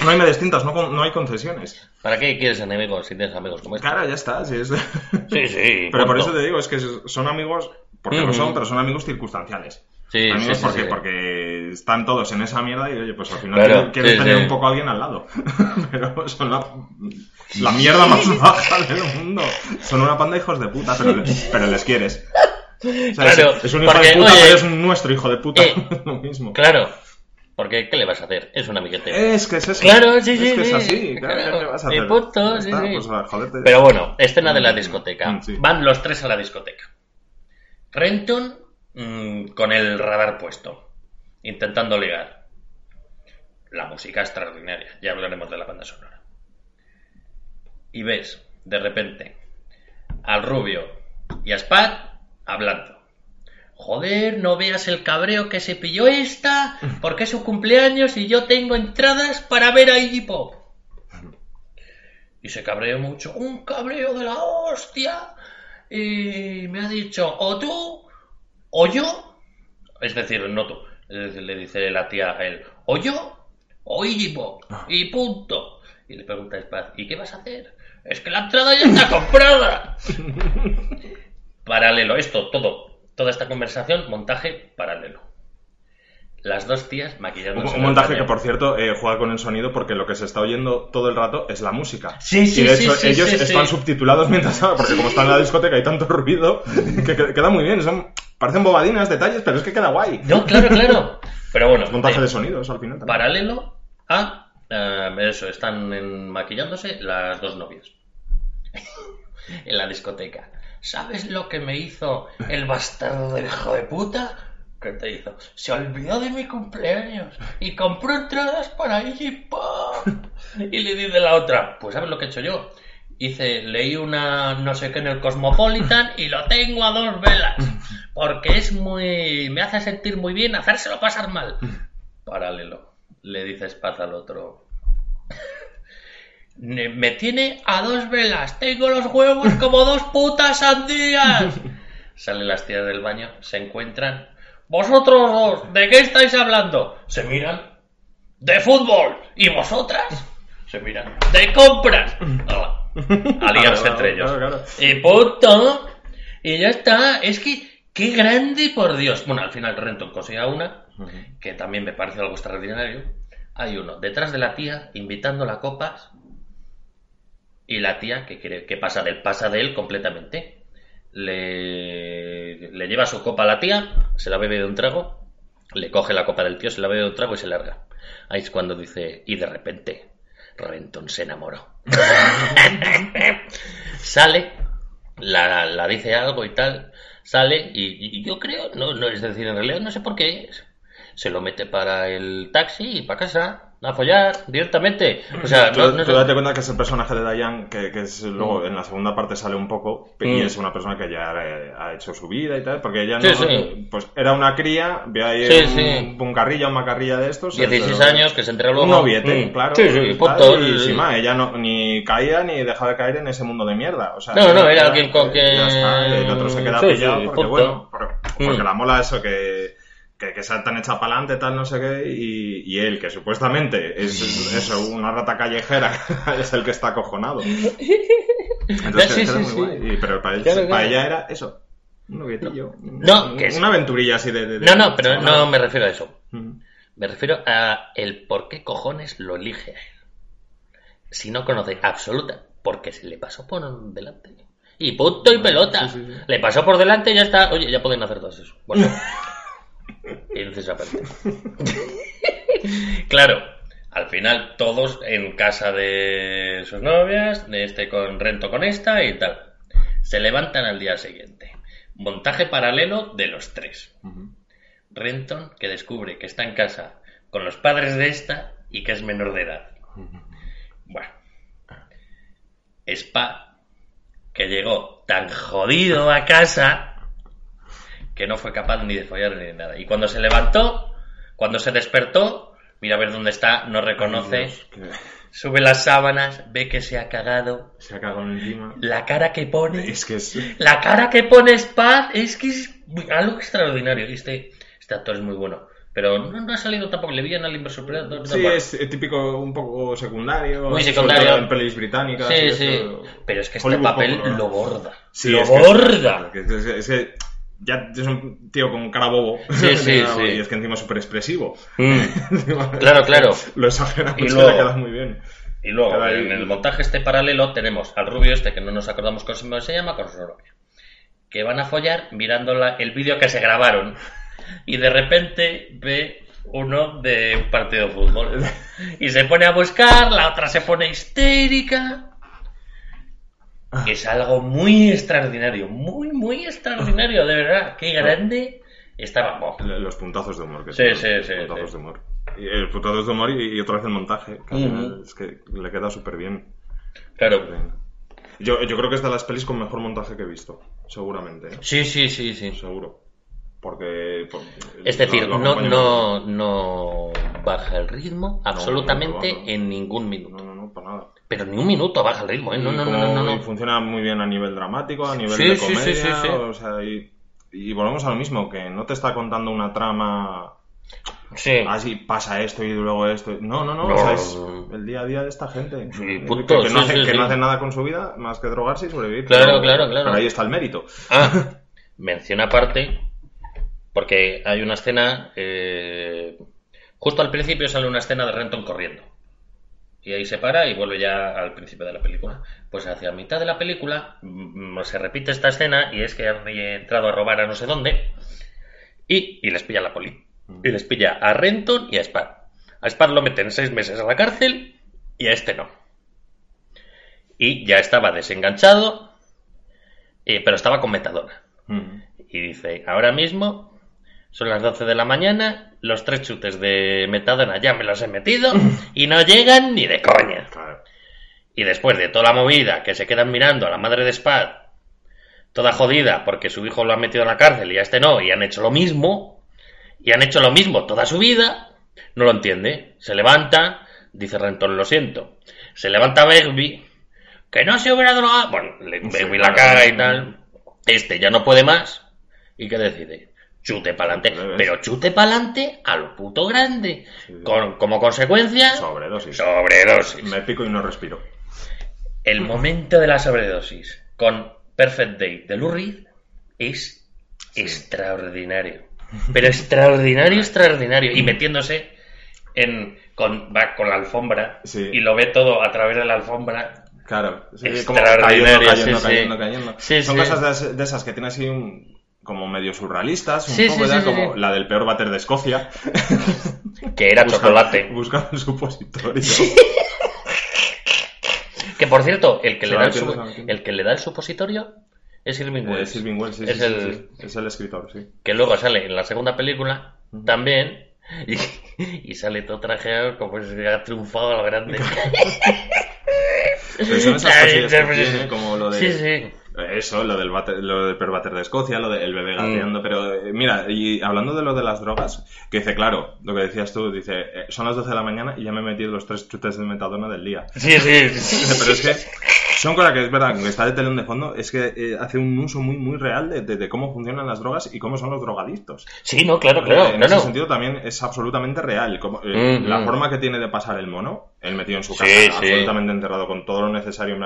No hay medias tintas, no, no hay concesiones. ¿Para qué quieres enemigos si tienes amigos como este? Claro, ya está. sí, es- Sí, sí. Pero por eso te digo, es que son amigos, porque lo Ujú. son, pero son amigos circunstanciales. Sí, amigos sí, porque, sí. porque están todos en esa mierda y oye, pues al final Claro, quieres, tener un poco a alguien al lado. pero son la, la mierda más baja del mundo. Son una panda de hijos de puta, pero, les- pero les quieres. O sea, Claro, es, es un hijo porque, de puta, oye, pero es nuestro hijo de puta. eh, lo mismo. Claro. Porque, ¿qué le vas a hacer? Es un amiguete. Es que es eso. Claro, sí, es sí, que es sí. así. Claro, Claro, ¿qué vas a hacer? punto, sí, sí. pues, jodete. Pero bueno, escena de la discoteca. Mm, sí. Van los tres a la discoteca. Renton mm, con el radar puesto, intentando ligar. La música extraordinaria, ya hablaremos de la banda sonora. Y ves, de repente, al rubio y a Spad hablando. Joder, no veas el cabreo que se pilló esta, porque es su cumpleaños y yo tengo entradas para ver a Iggy Pop. Y se cabreó mucho, un cabreo de la hostia. Y me ha dicho, o tú, o yo. Es decir, no tú. Le dice la tía a él, o yo, o Iggy Pop. Y punto. Y le pregunta a Spad, ¿y qué vas a hacer? Es que la entrada ya está comprada. Paralelo, esto, todo, toda esta conversación, montaje paralelo. Las dos tías Un, maquillándose. un el montaje que, por cierto, eh, juega con el sonido porque lo que se está oyendo todo el rato es la música. Sí, sí, y de sí, hecho, sí, ellos sí, están sí. subtitulados mientras porque como están en la discoteca hay tanto ruido que que- queda muy bien. Son, parecen bobadinas, detalles, pero es que queda guay. No, claro, claro. Pero bueno, Es montaje eh, de sonidos al final. también. paralelo a eh, eso, están en- maquillándose las dos novias en la discoteca. ¿Sabes lo que me hizo el bastardo del hijo de puta? ¿Qué te hizo? Se olvidó de mi cumpleaños y compró entradas para Iggy Pop. Y le dice la otra, pues ¿sabes lo que he hecho yo? Hice, leí una no sé qué en el Cosmopolitan y lo tengo a dos velas. Porque es muy... me hace sentir muy bien hacérselo pasar mal. Paralelo. Le dice Spaz al otro. "Ne- Me tiene a dos velas. Tengo los huevos como dos putas sandías. Salen las tías del baño, se encuentran. Vosotros dos, ¿de qué estáis hablando? Se miran. De fútbol. ¿Y vosotras? Se miran. De compras. Aliarse Claro, entre ellos. claro. Y punto. Y ya está. Es que, qué grande, por Dios. Bueno, al final Renton consigue a una, que también me parece algo extraordinario. Hay uno detrás de la tía, invitándola a copas. Y la tía, que, quiere, que pasa de él, pasa de él completamente. Le, le lleva su copa a la tía, se la bebe de un trago, le coge la copa del tío, se la bebe de un trago y se larga. Ahí es cuando dice, y de repente, Renton se enamoró. sale, la, dice algo y tal, sale y, y yo creo, no, no, es decir, en realidad no sé por qué, se lo mete para el taxi y para casa, a follar directamente. O sea, Tú, no, no tú sé- date cuenta que es el personaje de Diane, que, que es luego en la segunda parte sale un poco, y Mm. es una persona que ya eh, ha hecho su vida y tal, porque ella Sí, no, sí. pues era una cría, ve ahí Sí, un, un carrilla, una carrilla de estos. 16 pero- años, que se entera luego. Un noviete, Mm. claro. Sí, sí, y, tal, y sin más, ella no, ni caía ni dejaba de caer en ese mundo de mierda. O sea, No, no, era alguien con eh, que- Ya está, el otro se queda pillado porque, bueno, por- Porque Mm. la mola eso que, que, que sea tan hecha para adelante, tal, no sé qué, y, y él, que supuestamente es, es eso, una rata callejera, es el que está acojonado. Entonces, Sí, sí, muy sí. guay. Y- pero para, él- Claro, para claro. ella era eso, un noviecillo. No, un- que es- Una aventurilla así de... de- de- No, no, pero no me refiero a eso. Me refiero a el por qué cojones lo elige a él. Si no conoce absoluta, porque se le pasó por delante. Y punto y pelota. sí, sí, sí. Le pasó por delante y ya está. Oye, ya pueden hacer todo eso. Bueno. Pienses aparte. claro, al final todos en casa de sus novias, de este con rento con esta y tal. Se levantan al día siguiente. Montaje paralelo de los tres. Renton que descubre que está en casa con los padres de esta y que es menor de edad. Bueno. Spa, que llegó tan jodido a casa que no fue capaz ni de follar ni de nada. Y cuando se levantó, cuando se despertó, mira a ver dónde está, no reconoce, Dios, que sube las sábanas, ve que se ha cagado. se ha cagado encima. La cara que pone, Es que es... la cara que pone Spa es que es algo extraordinario. Este, este actor es muy bueno. Pero no, no ha salido tampoco. Le vi en el Inversor Predator. Sí, es eh, típico un poco secundario. Muy secundario. En pelis británicas. Sí, sí. eso. Pero es que este Hollywood papel poco, ¿no? lo borda. Sí, lo es borda. que- es, es que ya es un tío con cara bobo. Sí, sí, sí. Y es que encima es súper expresivo. Mm. Claro, claro. Lo exagera Y mucho y luego- le queda muy bien. Y luego, Cada- en el montaje este paralelo, tenemos al rubio este, que no nos acordamos cómo se llama, con su novia. Que van a follar mirando la- el vídeo que se grabaron. Y de repente ve uno de un partido de fútbol. Y se pone a buscar, la otra se pone histérica. Que es algo muy extraordinario, muy, muy extraordinario, de verdad. Qué grande estaba. Buah. Los puntazos de humor que Sí, tiene, sí, sí, Puntazos sí. de humor. Y el puntazos de humor y, y otra vez el montaje. Que Ujú. final es que le queda súper bien. Claro. Yo, yo creo que es de las pelis con mejor montaje que he visto. Seguramente. ¿eh? Sí, sí, sí, sí. Seguro. Porque. por- Es decir, lo- lo no, no, no baja el ritmo absolutamente no, no, no. en ningún No, minuto. no, no, para nada. Pero ni un minuto baja el ritmo, ¿eh? No, funciona muy bien a nivel dramático, a nivel Sí, de comedia. sí, sí. O sea, y, y volvemos a lo mismo, que no te está contando una trama. Sí. Así pasa esto y luego esto. No, no, no. No. O sea, es el día a día de esta gente. Que- no hace, sí, que sí. no hace nada con su vida más que drogarse y sobrevivir. Claro, Pero- claro, claro. Pero ahí está el mérito. Ah, mención aparte, porque hay una escena. eh, justo al principio sale una escena de Renton corriendo. Y ahí se para y vuelve ya al principio de la película. Pues hacia mitad de la película mm, se repite esta escena y es que han entrado a robar a no sé dónde y, y les pilla la poli. Y les pilla a Renton y a Spad. A Spad lo meten seis meses a la cárcel y a este no. Y ya estaba desenganchado, eh, pero estaba con metadona. Mm. Y dice, ahora mismo son las 12 de la mañana, los tres chutes de metadona ya me los he metido y no llegan ni de coña. Y después de toda la movida que se quedan mirando a la madre de Spad, toda jodida porque su hijo lo ha metido en la cárcel y a este no, y han hecho lo mismo, y han hecho lo mismo toda su vida, no lo entiende. Se levanta, dice Renton, lo siento. Se levanta Begbie, que no se hubiera drogado. Bueno, le Sí, la caga y tal. Este ya no puede más. ¿Y qué decide? Chute. Al revés. Pero chute pa'lante a lo puto grande. Sí. Con, como consecuencia, Sobredosis. sobredosis. Me pico y no respiro. El momento de la sobredosis con Perfect Day de Lou Reed es extraordinario. Pero extraordinario, extraordinario. Y metiéndose en con, va con la alfombra Sí. y lo ve todo a través de la alfombra. Claro, sí, como cayendo, Extraordinario, cayendo, sí, cayendo, cayendo. Sí, Son cosas de, es- de esas que tienen así un, como medio surrealistas, un Sí, poco sí, como sí. la del peor váter de Escocia. Que era chocolate. Buscando el supositorio. Que por cierto, el que, le da el, su- el que le da el supositorio es Irving Eh, Wells. Sylvie Wells, sí, Es sí, el- sí, sí. es el escritor, sí. que luego sale en la segunda película también y, y sale todo trajeado como si ha triunfado a lo grande. Pero son esas Ay, cosillas que sí, sí, tiene, como lo de... Sí, sí. Eso, lo del, váter- lo del perbater de Escocia, lo del bebé gateando, pero eh, mira, y hablando de lo de las drogas, que dice, claro, lo que decías tú, dice, eh, son las 12 de la mañana y ya me he metido los tres chutes de metadona del día. Sí, sí, sí. Pero es que son cosas que es verdad, que está de telón de fondo, es que eh, hace un uso muy, muy real de, de- de cómo funcionan las drogas y cómo son los drogadictos. Sí, no, claro, claro, en ese sentido también es absolutamente real. Como, eh, Mm, la mm. forma que tiene de pasar el mono, él metido en su casa, sí. absolutamente enterrado con todo lo necesario, en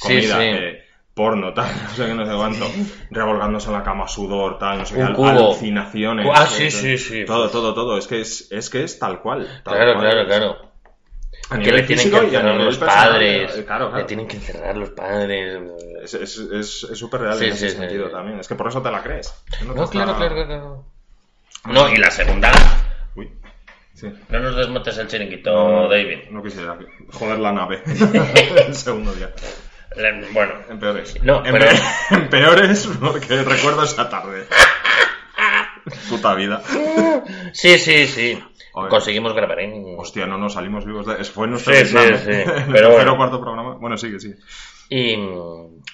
comida, sí. Porno, tal, no sé qué, no sé cuánto, revolgándose en la cama, sudor, tal, no sé qué, cubo. alucinaciones. Ah, sí, eh, sí, sí. Todo, todo, todo. Es que es, es que es tal cual. tal Claro, cual. claro, claro. A Que nivel le tienen que encerrar los padres. eh, Claro, Le claro. tienen que encerrar los padres. Es es- es- es súper real Sí, en ese sí, sí. sentido también. Es que por eso te la crees. No, te claro, está- claro, claro. No, y la segunda. Uy. Sí. No nos desmontes el chiringuito, David. No quisiera joder la nave. el segundo día. Bueno, En peores. No, en, pero- pe- en peores porque recuerdo esa tarde. Puta vida. sí, sí, sí. Conseguimos grabar, ¿eh? Hostia, no nos salimos vivos. De... Fue nuestro Sí, sí, Pero bueno. cuarto programa. Bueno, sigue, sigue. Y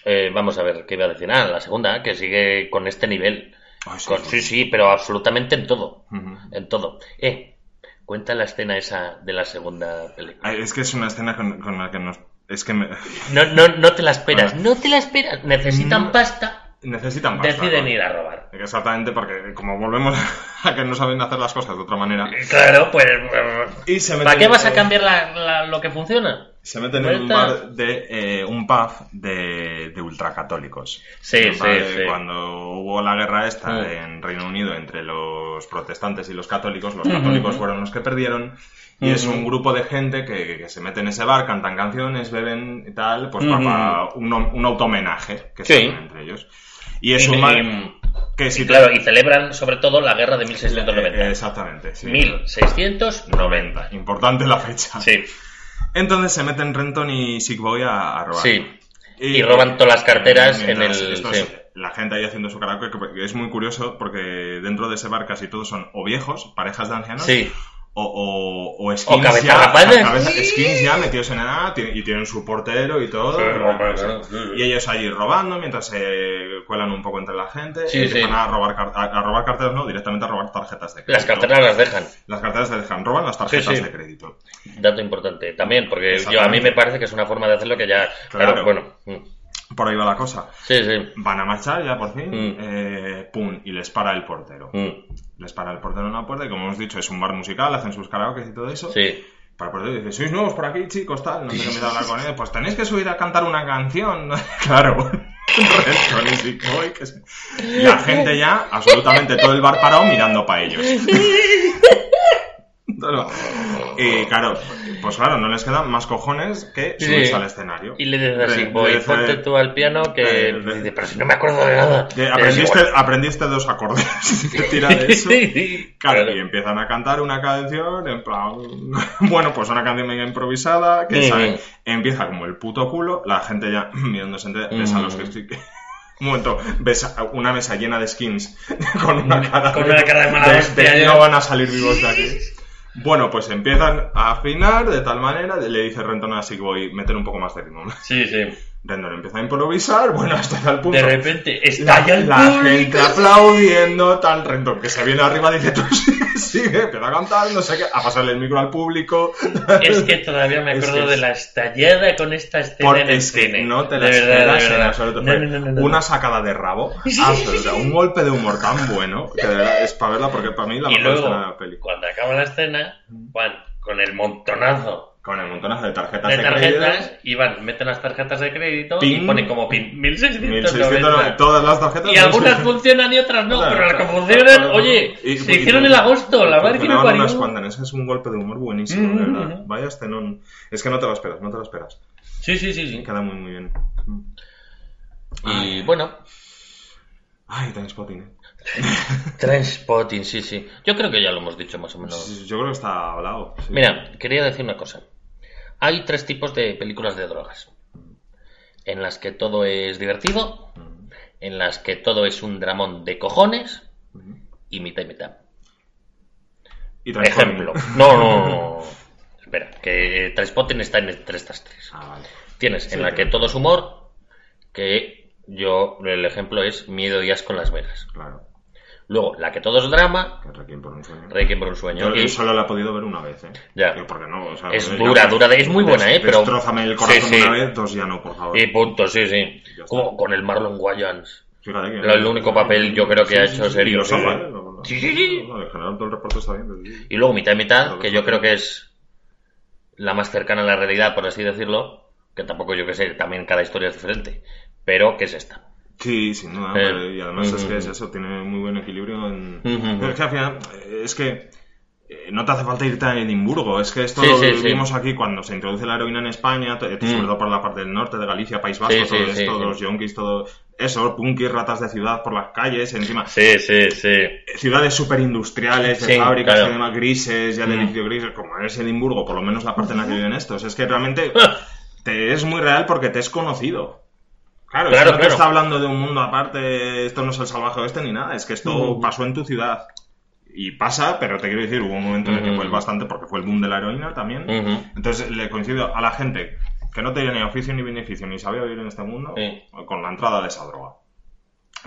eh, vamos a ver qué iba a decir. Ah, la segunda, que sigue con este nivel. Ay, sí, Con- sí. pero absolutamente en todo. En todo. Eh, cuenta la escena esa de la segunda película. Ay, es que es una escena con, con la que nos. Es que me... No, no, no te la esperas, no te la esperas. Necesitan No. pasta, necesitan pasta, deciden ¿no? ir a robar. Exactamente, porque como volvemos a que no saben hacer las cosas de otra manera. Claro, pues. Y se ¿Para qué vas a cambiar la- la- lo que funciona? Se meten en un bar de eh, un pub de, de ultracatólicos. Sí, sí, sí. Cuando hubo la guerra esta Mm. en Reino Unido entre los protestantes y los católicos, los católicos fueron los que perdieron. Y es Ujú. un grupo de gente que, que se mete en ese bar, cantan canciones, beben y tal, pues Ujú. para un, un auto-homenaje que Sí. se entre ellos. Y es Y- un y- que y si te- claro, y celebran sobre todo la guerra de Eh, 1690. Exactamente, sí. 1690. Importante la fecha. Sí, Entonces se meten Renton y Sick Boy a, a robar. sí. Y roban todas las carteras en el- sí. La gente ahí haciendo su karaoke, que es muy curioso porque dentro de ese bar casi todos son o viejos, parejas de ancianos, Sí. O, o, o skins, O cabeza ya, rapada. cabeza- skins ya metidos en edad y tienen su portero y todo. Sí, bueno, hombre, claro, sí. y ellos allí robando mientras se cuelan un poco entre la gente. Sí, y sí. A, robar, a, a robar carteras, no, directamente a robar tarjetas de crédito. Las carteras las dejan. Las carteras se dejan, roban las tarjetas Sí, sí. de crédito. Dato importante también, porque yo, a mí me parece que es una forma de hacerlo que ya. Claro, Claro. bueno. Por ahí va la cosa. Sí, sí. Van a marchar ya por fin, Mm. eh, pum, y les para el portero. Mm. Les para el portero en la puerta y como hemos dicho es un bar musical, hacen sus karaoke y todo eso. Sí. Para el portero dice, sois nuevos por aquí chicos, tal, no sé qué empieza a hablar con él, pues tenéis que subir a cantar una canción. claro. La gente ya, absolutamente todo el bar parado mirando para ellos. Y claro, pues claro, no les quedan más cojones que Sí. subirse al escenario. Y le dices así, voy, le ponte tú al piano que... Dice, pero si no me acuerdo de nada. Aprendiste, aprendiste dos acordes. Te tira de eso. Sí, Claro, claro. y empiezan a cantar una canción, en plan, bueno, pues una canción medio improvisada, que Mm. sabe- empieza como el puto culo, la gente ya mirándose entre, ves a los que Mm. estoy... Un momento, ves una mesa llena de skins con una cara Con una cara de mala hostia, que ya. no van a salir vivos de aquí. Bueno, pues empiezan a afinar de tal manera, le dice Renton a meter un poco más de ritmo. Sí, sí. Renton empieza a improvisar, bueno, hasta tal punto De repente la, estalla el la público. gente aplaudiendo, tal Renton que se viene arriba dice tú sigue, sigue, empieza a cantar, no sé qué, a pasarle el micro al público. Es que todavía me Es acuerdo que de la estallada con esta escena Porque en el es que cine. no te la De verdad, de en verdad. absoluto. No, Fue no, no, no, no. Una sacada de rabo absoluta, un golpe de humor tan bueno que de verdad es para verla porque para mí la Y mejor escena de la película. cuando acaba la escena, Juan, con el montonazo Con el montonazo de tarjetas de de, tarjetas, crédito, Iván, meten las tarjetas de crédito Pin. y pone como pin 1690. 1600, todas las tarjetas. Y algunas 1600. funcionan y otras no, Claro, pero las que funcionan, claro. oye, Y- se y- hicieron en agosto, la madre que me parió. unas cuantas, es un golpe de humor buenísimo, de Mm, verdad. mm. Vaya escenón. Es que no te lo esperas, no te lo esperas. Sí, sí, sí, sí. Queda muy, muy bien. Y bueno, Ay, Trainspotting. eh. Trainspotting, sí, sí. Yo creo que ya lo hemos dicho más o menos. Yo creo que está hablado. sí. Mira, quería decir una cosa. Hay tres tipos de películas de drogas. En las que todo es divertido, en las que todo es un dramón de cojones y mitad y mitad. Y. Ejemplo. No, no, no. Espera, que Trainspotting está en entre estas tres. Ah, vale. Tienes Sí, en la que todo es humor, que yo, el ejemplo es Miedo y Asco en Las Vegas. Claro. Luego, la que todo es drama, Requiem por un sueño. Requiem por un sueño. Yo Y- solo la he podido ver una vez, ¿eh? Ya. Que Porque no, o sea, Es yo- dura, dura de- es muy buena, ¿eh? Pero- Destrózame el corazón Sí, sí. una vez, dos ya no, por favor. Y punto, sí, sí. Ya. Como con el Marlon Wayans. Fíjate que... El único papel yo creo que ha hecho serio, Y lo. ¿eh? Sí, sí, sí. no, En general todo el reporte está bien. pero. Y luego mitad y mitad, que yo creo que es la más cercana a la realidad, por así decirlo, que tampoco yo que sé, también cada historia es diferente, pero que es esta. Sí, sin duda. Eh, pero- y además es que es eso, tiene muy buen equilibrio. En... Es que al final, es que eh, no te hace falta irte a Edimburgo. Es que esto Sí, lo sí, sí. vimos aquí cuando se introduce la heroína en España, sobre todo por la parte del norte de Galicia, País Vasco, todo esto, los yonkis, todo eso, punkis, ratas de ciudad por las calles, encima. Sí, sí, sí. Ciudades súper industriales, de fábricas claro. y demás grises, ya de Mm. edificio grises, como es Edimburgo, por lo menos la parte en la que viven estos. Es que realmente te es muy real porque te es conocido. Claro, Claro, claro. está hablando de un mundo aparte, esto no es el salvaje oeste ni nada, es que esto Mm. pasó en tu ciudad. Y pasa, pero te quiero decir, hubo un momento en el que fue bastante, porque fue el boom de la heroína también. Ujú. Entonces le coincido a la gente que no tenía ni oficio ni beneficio, ni sabía vivir en este mundo, Sí. con la entrada de esa droga.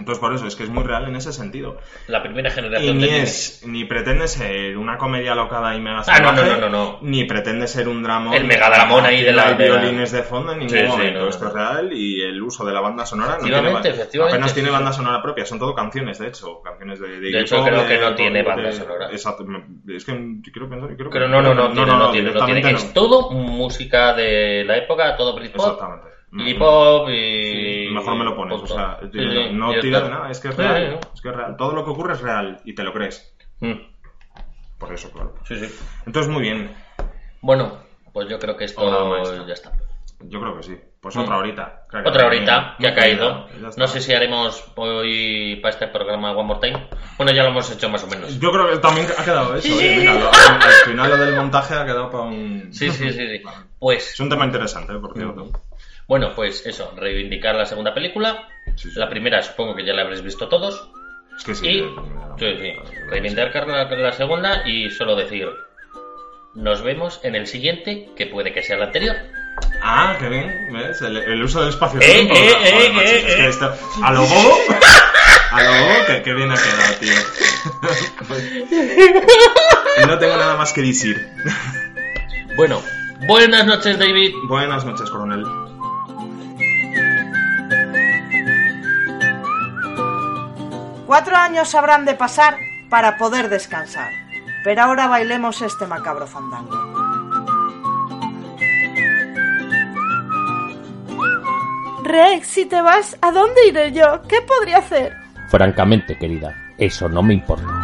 Entonces por eso, es que es muy real en ese sentido. La primera Y generación ni de es, ni pretende ser una comedia locada y mega Ah, no, no, salvaje, no, no, no. ni pretende ser un drama. El megadramón ahí de la- Hay de violines de fondo en ningún Sí, sí, momento. no, no, Esto no. es real y el uso de la banda sonora no tiene, Efectivamente, apenas tiene sí, banda sí. sonora propia. Son todo canciones, de hecho. Canciones de. De hecho, creo que no tiene banda sonora. Exacto. Es que quiero pensar. Creo que Pero no, no, no, tiene, no, tiene, no directamente tiene. Es todo música de la época, todo Britpop, Exactamente. Y pop y... Mejor me lo pones, o sea, Sí, sí, no ya tira está. de nada, es que es Sí, real, es que es real. Todo lo que ocurre es real y te lo crees. Mm, Por eso, claro. Sí, sí. Entonces, muy bien. Bueno, pues yo creo que esto ya está. Yo creo que sí. Pues Mm. otra horita. Creo que Otra horita que ha caído. No sé si haremos hoy para este programa One More Time. Bueno, ya lo hemos hecho más o menos. Yo creo que también ha quedado eso. Sí. eh, mira, lo- al, al final lo del montaje ha quedado para un... Sí, sí, sí, sí. Pues Es un tema interesante, eh, por cierto. Bueno, pues eso, reivindicar la segunda película. Sí, sí. La primera supongo que ya la habréis visto todos. Es que sí. Y sí, sí, reivindicar la, la segunda y solo decir, nos vemos en el siguiente, que puede que sea el anterior. Ah, qué bien, ¿ves? El, el uso del espacio. Eh, tiempo, eh, eh, macho, eh, es que eh. esto... A lo bobo... A lo bobo, que, que bien ha quedado, tío. no tengo nada más que decir. Bueno, buenas noches David. Buenas noches, coronel. Cuatro años habrán de pasar para poder descansar. Pero ahora bailemos este macabro fandango. Rex, si te vas, ¿a dónde iré yo? ¿Qué podría hacer? Francamente, querida, eso no me importa.